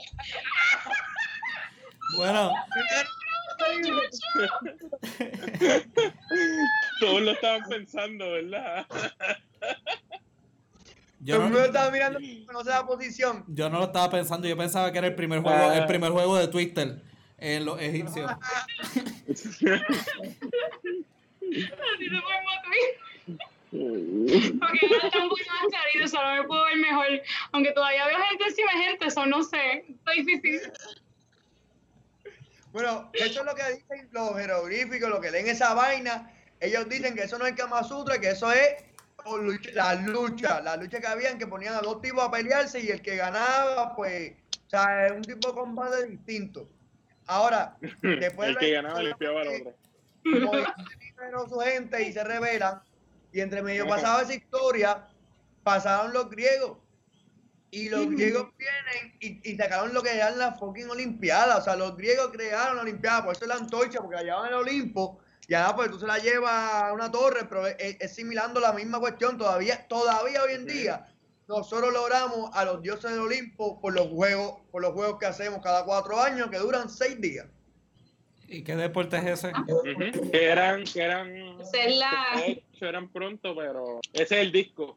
D: Bueno.
E: Todos lo estaban pensando, ¿verdad?
A: Yo no, estaba mirando no sé la posición.
D: Yo no lo estaba pensando, yo pensaba que era el primer juego, el primer juego de Twitter en los egipcios.
C: Porque no están muy más claritos, solo me puedo ver mejor. Aunque todavía veo gente encima de gente, eso no sé. Está difícil.
A: Bueno, eso es lo que dicen los jeroglíficos, lo que leen esa vaina. Ellos dicen que eso no es Kama Sutra, que eso es la lucha, la lucha que habían, que ponían a dos tipos a pelearse y el que ganaba, pues, o sea, es un tipo de combate distinto. Ahora, después
E: el que ganaba limpiaba al otro.
A: Como su gente y se revelan, y entre medio pasaba esa historia, pasaron los griegos. Y los griegos vienen y, y, sacaron lo que eran las fucking Olimpiadas. O sea, los griegos crearon la Olimpiada, por eso es la antorcha, porque la llevaban en el Olimpo. Y ahora pues tú se la llevas a una torre, pero es, es, similando la misma cuestión. Todavía, todavía hoy en día, nosotros logramos a los dioses del Olimpo por los juegos, por los juegos que hacemos cada cuatro años, que duran seis días.
D: ¿Y qué deporte es ese?
E: Uh -huh. Que eran, que eran,
C: la...
E: eran pronto, pero ese es el disco.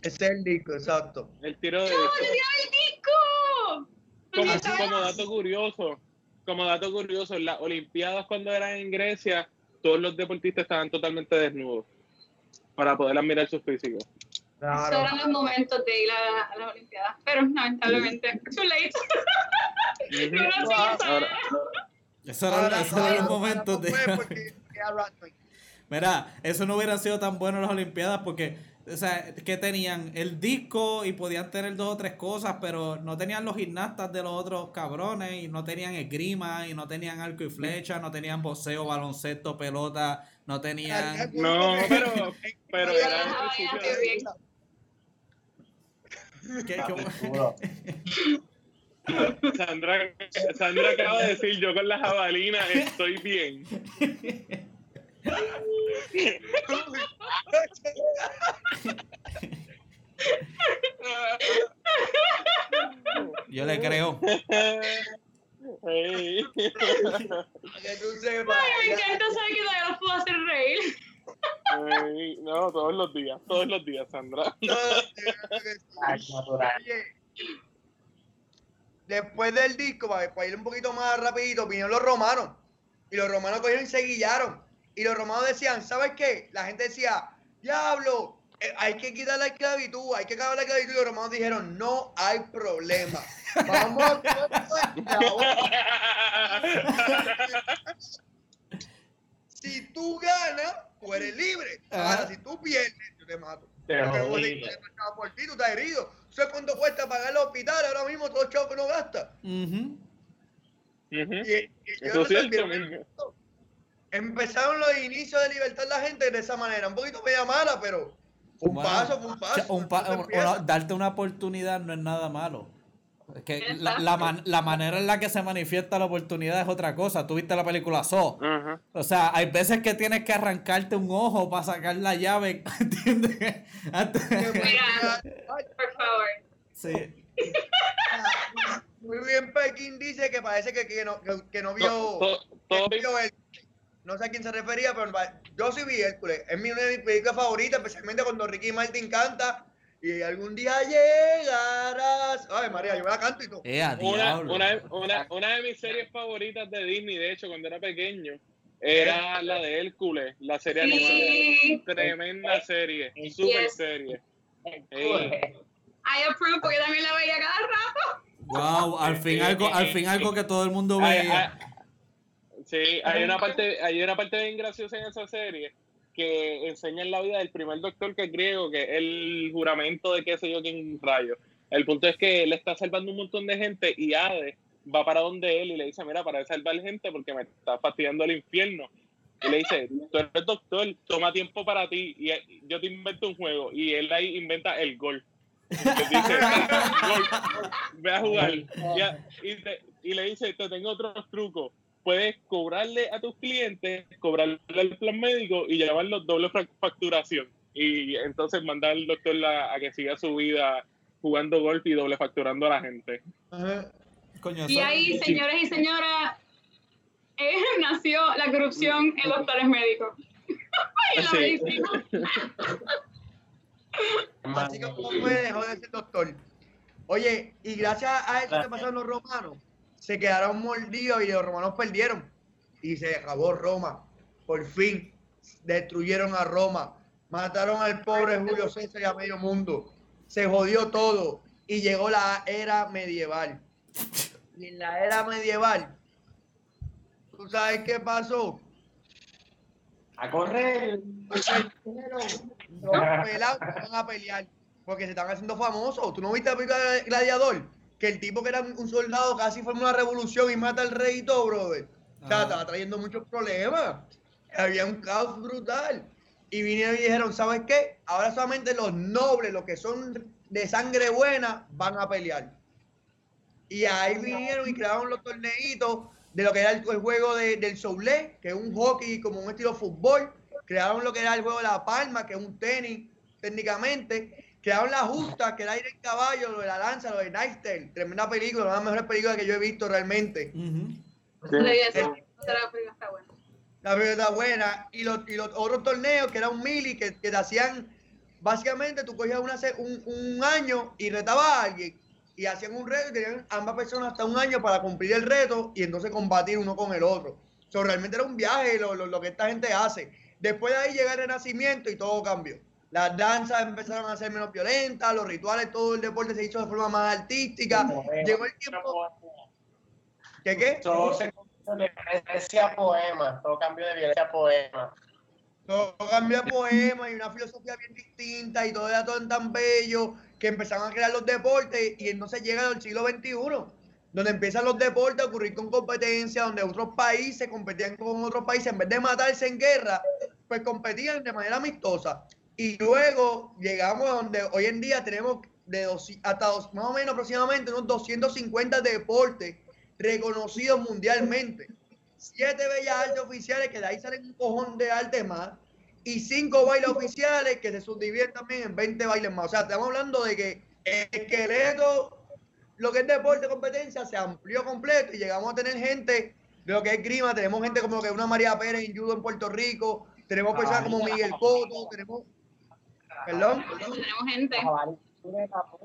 A: Ese es el disco, exacto.
E: El tiro de
C: ¡No, el disco!
E: Como, como dato curioso, como dato curioso, en las Olimpiadas cuando eran en Grecia, todos los deportistas estaban totalmente desnudos para poder admirar sus físicos.
C: Claro. Esos eran los momentos de ir a, a las Olimpiadas, pero lamentablemente, too late.
D: No Eso eran, eso eran los momentos de... Mira, eso no hubiera sido tan bueno en las Olimpiadas porque, o sea, que tenían el disco y podían tener dos o tres cosas, pero no tenían los gimnastas de los otros cabrones y no tenían esgrima y no tenían arco y flecha, no tenían boxeo, baloncesto, pelota, no tenían...
E: No, pero, pero era
D: ¿Qué, qué?
E: Sandra, Sandra acaba de decir, yo con la jabalina estoy bien.
D: Yo le creo.
E: Hey.
C: Ay, me encanta saber que todavía los puedo hacer reír.
E: Hey, no, todos los días, todos los días, Sandra.
A: Después del disco, para, para ir un poquito más rapidito, vinieron los romanos. Y los romanos cogieron y se guillaron. Y los romanos decían, ¿sabes qué? La gente decía, diablo, eh, hay que quitar la esclavitud, hay que acabar la esclavitud. Y los romanos dijeron, no hay problema. Vamos a Si tú ganas, tú eres libre. Ahora, si tú pierdes, yo te mato.
B: Te
A: por ti, tú estás herido. ¿Sabes cuánto cuesta pagar el hospital ahora mismo? Todo el chavo que no gasta.
D: Uh -huh.
A: Y, y, y Eso cierto, empezaron los inicios de libertad la gente de esa manera. Un poquito media mala, pero un bueno, paso, un paso.
D: Un pa una, darte una oportunidad no es nada malo. Es que la, la, man, la, manera en la que se manifiesta la oportunidad es otra cosa. Tú viste la película So.
E: Uh -huh.
D: O sea, hay veces que tienes que arrancarte un ojo para sacar la llave. ¿Entiendes?
C: Mira, por favor.
D: Sí.
A: Muy bien, Pekín dice que parece que, que, no, que, que no vio.
E: Todo, todo,
A: que vio el, no sé a quién se refería, pero yo sí vi Hércules. Es mi, una de mis películas favoritas, especialmente cuando Ricky Martin canta. Y algún día llegarás. Ay, María, yo me la canto y todo.
D: Eh,
E: una, una, una, una, de mis series favoritas de Disney, de hecho, cuando era pequeño, era la de Hércules, la serie
C: sí.
E: animada. Tremenda serie, super yes. serie.
C: Hey. I approve porque también la veía cada rato.
D: Wow, al fin algo, al fin algo que todo el mundo veía.
E: Sí, hay una parte, hay una parte bien graciosa en esa serie que enseña la vida del primer doctor que es griego, que es el juramento de qué sé yo quién rayo. El punto es que él está salvando un montón de gente y Hades va para donde él y le dice, mira, para salvar gente porque me está fastidiando el infierno. Y le dice, tú eres doctor, toma tiempo para ti y yo te invento un juego. Y él ahí inventa el gol. dice, ve a jugar. Y, le dice, te tengo otros trucos. Puedes cobrarle a tus clientes, cobrarle el plan médico y llevarlo doble facturación. Y entonces mandar al doctor a que siga su vida jugando golf y doble facturando a la gente.
C: y ahí, señores y señoras, eh, nació la corrupción en los tales médicos. y la medicina.
A: Así como puede dejó de ser doctor. Oye, y gracias a eso que pasaron los romanos, se quedaron mordidos y los romanos perdieron. Y se acabó Roma. Por fin destruyeron a Roma. Mataron al pobre Julio César y a medio mundo se jodió todo y llegó la era medieval. Y en la era medieval, ¿tú sabes qué pasó?
B: A correr.
A: Los pelados van a pelear porque se están haciendo famosos. ¿Tú no viste a Gladiador? Que el tipo que era un soldado casi forma una revolución y mata al rey y todo, brother. O sea, estaba trayendo muchos problemas. Había un caos brutal y vinieron y dijeron, ¿sabes qué? Ahora solamente los nobles, los que son de sangre buena, van a pelear. Y ahí vinieron y crearon los torneitos de lo que era el, juego del soulé, que es un hockey como un estilo fútbol. Crearon lo que era el juego de la palma, que es un tenis técnicamente. Crearon la justa, que era ir en caballo, lo de la lanza, lo de Nightstale. Tremenda película, una de las mejores películas que yo he visto realmente. está buena la verdad buena. Y los, y los otros torneos, que era un mili, que, que te hacían, básicamente tú cogías una, un, un año y retabas a alguien. Y hacían un reto y tenían ambas personas hasta un año para cumplir el reto y entonces combatir uno con el otro. So, realmente era un viaje lo, lo, lo, que esta gente hace. Después de ahí llega el renacimiento y todo cambió. Las danzas empezaron a ser menos violentas, los rituales, todo el deporte se hizo de forma más artística. Llegó el tiempo. ¿Qué qué?
B: de violencia a poema, todo cambio de violencia a poema.
A: Todo cambio de poema y una filosofía bien distinta y todo era todo tan bello que empezaron a crear los deportes y entonces llega el siglo XXI, donde empiezan los deportes a ocurrir con competencia, donde otros países competían con otros países, en vez de matarse en guerra, pues competían de manera amistosa. Y luego llegamos a donde hoy en día tenemos de dos, hasta dos, más o menos aproximadamente unos 250 deportes reconocidos mundialmente. Siete bellas artes oficiales, que de ahí salen un cojón de arte más, y cinco bailes oficiales que se subdividen también en 20 bailes más. O sea, estamos hablando de que el esqueleto, lo que es deporte competencia, se amplió completo y llegamos a tener gente de lo que es grima, tenemos gente como que una María Pérez en judo en Puerto Rico, tenemos personas como Miguel Cotto, tenemos... Perdón.
C: Tenemos gente.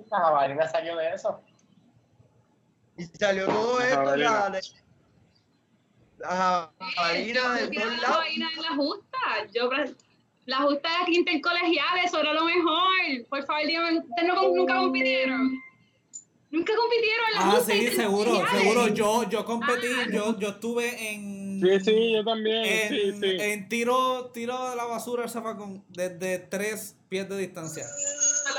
B: Jabalina salió de eso.
A: Y salió todo esto, la, la jabalina
C: de todos lados. La justa, yo, la justa de intercolegial, eso era lo mejor. Por favor, dígame, ¿ustedes no, nunca compitieron? Nunca compitieron en la
D: Ah, sí, seguro, seguro. Yo, yo competí, ah. yo, yo estuve en.
E: Sí, sí, yo también.
D: En,
E: sí, sí.
D: en tiro, tiro de la basura al zafacón desde tres pies de distancia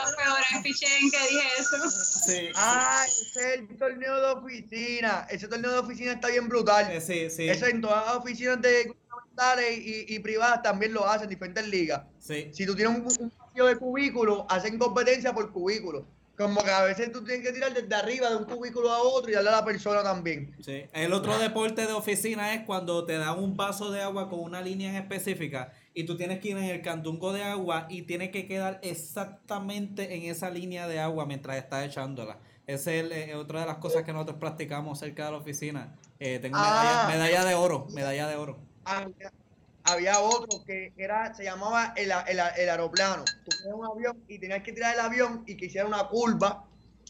C: los peores pichén que dije eso.
A: Sí. Ah, ese es el torneo de oficina. Ese torneo de oficina está bien brutal.
D: Eh, sí, sí.
A: Eso en todas las oficinas de gubernamentales y, y, privadas también lo hacen, diferentes ligas.
D: Sí.
A: Si tú tienes un, un de cubículo, hacen competencia por cubículo. Como que a veces tú tienes que tirar desde arriba de un cubículo a otro y darle a la persona también.
D: Sí. El otro deporte de oficina es cuando te dan un vaso de agua con una línea en específica y tú tienes que ir en el cantungo de agua y tienes que quedar exactamente en esa línea de agua mientras estás echándola. Esa es eh, otra de las cosas que nosotros practicamos cerca de la oficina. Eh, tengo ah. medalla, de oro, medalla de oro.
A: Había, otro que era, se llamaba el, aeroplano. Tú tenías un avión y tenías que tirar el avión y que hiciera una curva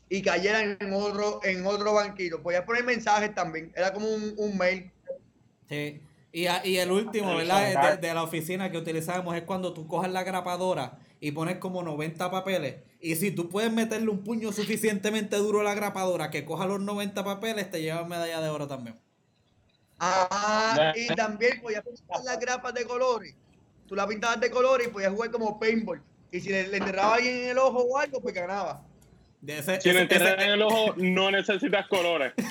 A: y cayera en otro, en otro banquito. Podías poner mensajes también. Era como un, un mail.
D: Sí. Y, y el último, ¿verdad? De, la oficina que utilizamos es cuando tú coges la grapadora y pones como 90 papeles. Y si tú puedes meterle un puño suficientemente duro a la grapadora que coja los 90 papeles, te llevas medalla de oro también.
A: Ah, y también podías pintar las grapas de colores. Tú la pintabas de colores y podías jugar como paintball. Y si le, enterraba a alguien en el ojo o algo, pues ganaba.
E: si le enterras en el ojo, no necesitas colores.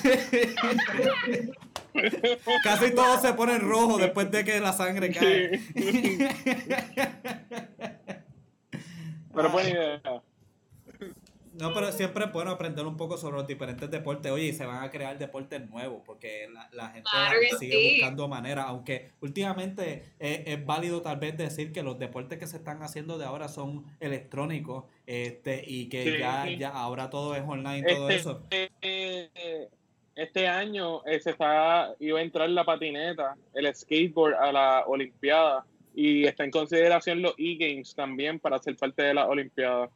D: Casi todo se pone rojo después de que la sangre cae.
E: Pero buena idea.
D: No, pero siempre es bueno aprender un poco sobre los diferentes deportes. Oye, y se van a crear deportes nuevos porque la, gente sigue buscando maneras. Aunque últimamente es, válido tal vez decir que los deportes que se están haciendo de ahora son electrónicos este y que ya, ya ahora todo es online, todo
E: este,
D: eso.
E: Eh, este año eh, se está, iba a entrar la patineta, el skateboard a la Olimpiada y está en consideración los e-games también para ser parte de la Olimpiada.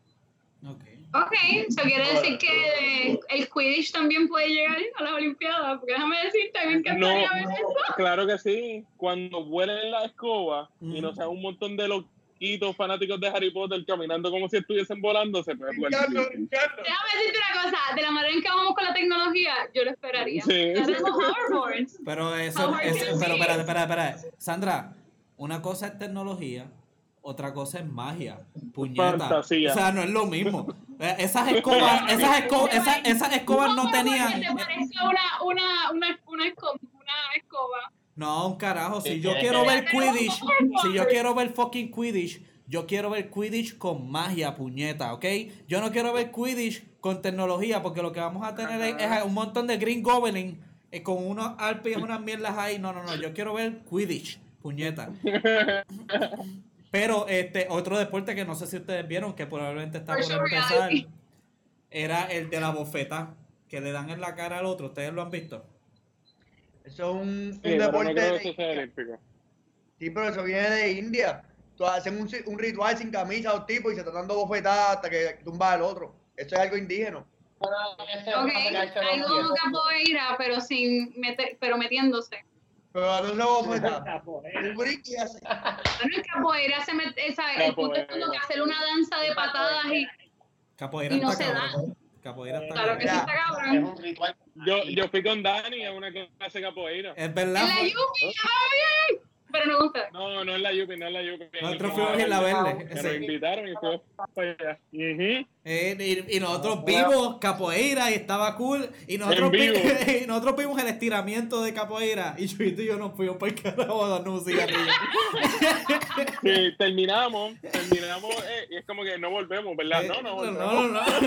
C: Ok. Ok, eso quiere decir que el Quidditch también puede llegar a las Olimpiadas, porque déjame decirte, me encantaría ver eso.
E: Claro que sí, cuando vuelen la escoba y no sean un montón de loquitos fanáticos de Harry Potter caminando como si estuviesen volando, se puede jugar.
C: Déjame decirte una cosa, de la manera en que vamos con la tecnología, yo lo esperaría. Sí.
D: Pero eso, es, pero espera, espera, espera, Sandra, una cosa es tecnología otra cosa es magia. Puñeta. O sea, no es lo mismo. Esas escobas, esas escobas, esas, esas escobas no tenían.
C: ¿Te parece una, una, una, una, escoba?
D: No, un carajo. Si yo quiero ver Quidditch, si yo quiero ver fucking Quidditch, yo quiero ver Quidditch con magia, puñeta, ¿ok? Yo no quiero ver Quidditch con tecnología, porque lo que vamos a tener es, un montón de Green Goblin eh, con unos alpes y unas mierdas ahí. No, no, no. Yo quiero ver Quidditch, puñeta. Pero este otro deporte que no sé si ustedes vieron, que probablemente está por empezar, era el de la bofeta, que le dan en la cara al otro. ¿Ustedes lo han visto?
A: Eso es un, deporte. de... Sí, pero eso viene de India. Todos hacen un, un, ritual sin camisa dos tipos y se están dando bofetadas hasta que tumba al otro. Eso es algo indígeno.
C: Ok, hay como capoeira, pero sin meter, pero metiéndose.
A: Pero a dónde vamos a meter.
C: Un hace. Bueno, el capoeira se mete, esa, el punto es como que hacer una danza de patadas y,
D: capoeira y no se da.
C: Capoeira está Claro que sí está cabrón.
E: Yo, yo fui con Dani a una clase de capoeira.
D: Es verdad.
C: En la Yupi, bien! Pero no gusta.
E: No, no es la Yupi, no es la Yupi.
D: Nosotros fuimos en la verde.
E: Me invitaron y fuimos para allá.
D: eh, y, nosotros vimos capoeira y estaba cool. Y nosotros, vi, y nosotros vimos el estiramiento de capoeira. Y yo y yo nos fuimos para el carajo a darnos un cigarrillo.
E: sí, terminamos, terminamos eh, y es como que no volvemos, ¿verdad? no, no volvemos. No, no,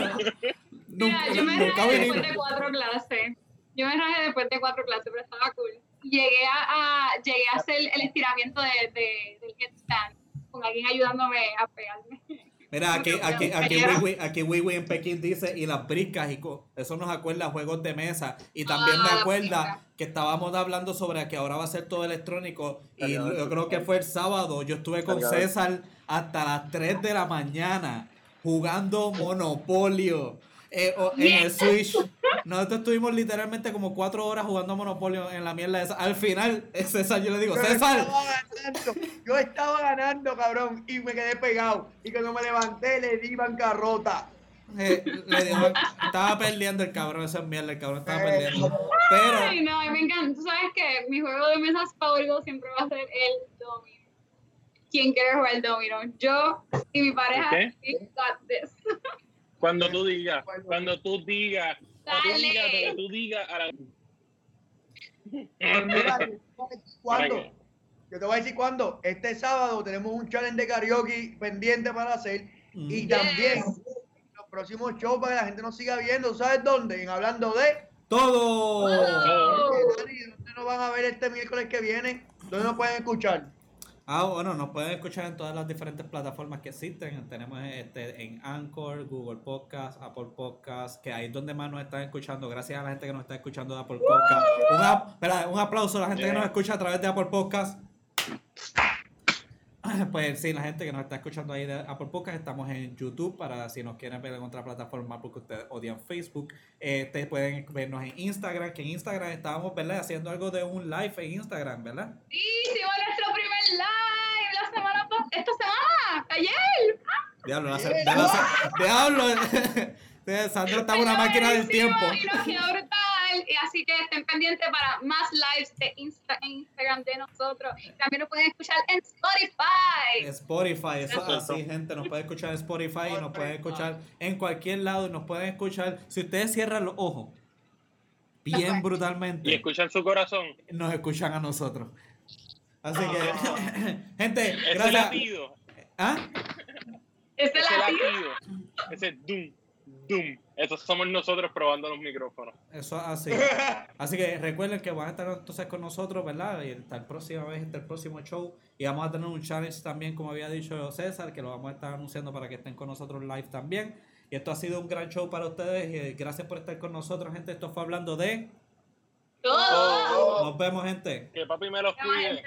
E: no.
C: Mira, yo me rajé después de cuatro clases. Yo me rajé después de cuatro clases, pero estaba cool llegué a, llegué a hacer el estiramiento de, de, del headstand, con alguien ayudándome a pegarme.
D: Mira, aquí, aquí, aquí, Wiwi, aquí Wiwi en Pekín dice, y las briscas, y eso nos acuerda a juegos de mesa. Y también me ah, acuerda que estábamos hablando sobre que ahora va a ser todo electrónico. Y yo creo que fue el sábado, yo estuve con César hasta las 3 de la mañana jugando Monopolio eh, en el Switch. Nosotros estuvimos literalmente como cuatro horas jugando Monopolio en la mierda esa. Al final, César, yo le digo, César.
A: yo estaba ganando, cabrón, y me quedé pegado. Y cuando me levanté, le di bancarrota.
D: Eh, le digo, estaba perdiendo el cabrón, esa mierda, el cabrón estaba perdiendo. Pero.
C: Ay, no, me encanta. Tú sabes que mi juego de mesas favorito siempre va a ser el domino. ¿Quién quiere jugar el domino? Yo y mi pareja. We got this.
E: Cuando tú digas, cuando tú digas, cuando tú digas, cuando tú digas a la...
A: ¿Cuándo? Yo te voy a decir cuándo. Este sábado tenemos un challenge de karaoke pendiente para hacer. Y también los próximos shows para que la gente nos siga viendo. ¿Sabes dónde? En hablando de
D: todo.
A: ¿Dónde nos van a ver este miércoles que viene? ¿Dónde nos pueden escuchar?
D: Ah, bueno, nos pueden escuchar en todas las diferentes plataformas que existen. Tenemos este, en Anchor, Google Podcast, Apple Podcast, que ahí es donde más nos están escuchando. Gracias a la gente que nos está escuchando de Apple Podcast. Un, un aplauso a la gente que nos escucha a través de Apple Podcast. Pues sí, la gente que nos está escuchando ahí de Apple Podcast, estamos en YouTube para si nos quieren ver en otra plataforma porque ustedes odian Facebook. Este, pueden vernos en Instagram, que en Instagram estábamos, ¿verdad? Haciendo algo de un live en Instagram, ¿verdad?
C: Sí, nuestro primer live la semana pasada, esta semana, ayer.
D: Diablo, diablo, diablo. Sandra está una máquina del tiempo.
C: Y nos quedó así que estén pendientes para más lives de Instagram de nosotros. También nos pueden escuchar en Spotify.
D: Spotify, eso así, gente. Nos pueden escuchar en Spotify y nos pueden escuchar en cualquier lado. Nos pueden escuchar, si ustedes cierran los ojos, bien brutalmente.
E: Y escuchan su corazón.
D: Nos escuchan a nosotros. Así que, ah. gente,
E: Ese
D: gracias.
E: Latido.
D: ¿Ah?
C: Ese, latido.
E: Ese dum, Doom. Esos somos nosotros probando los micrófonos.
D: Eso así. así que recuerden que van a estar entonces con nosotros, ¿verdad? Y hasta el próximo vez, hasta el próximo show. Y vamos a tener un challenge también, como había dicho César, que lo vamos a estar anunciando para que estén con nosotros live también. Y esto ha sido un gran show para ustedes. Y gracias por estar con nosotros, gente. Esto fue hablando de.
C: Todo.
D: Nos vemos, gente.
E: Que papi me los cuide.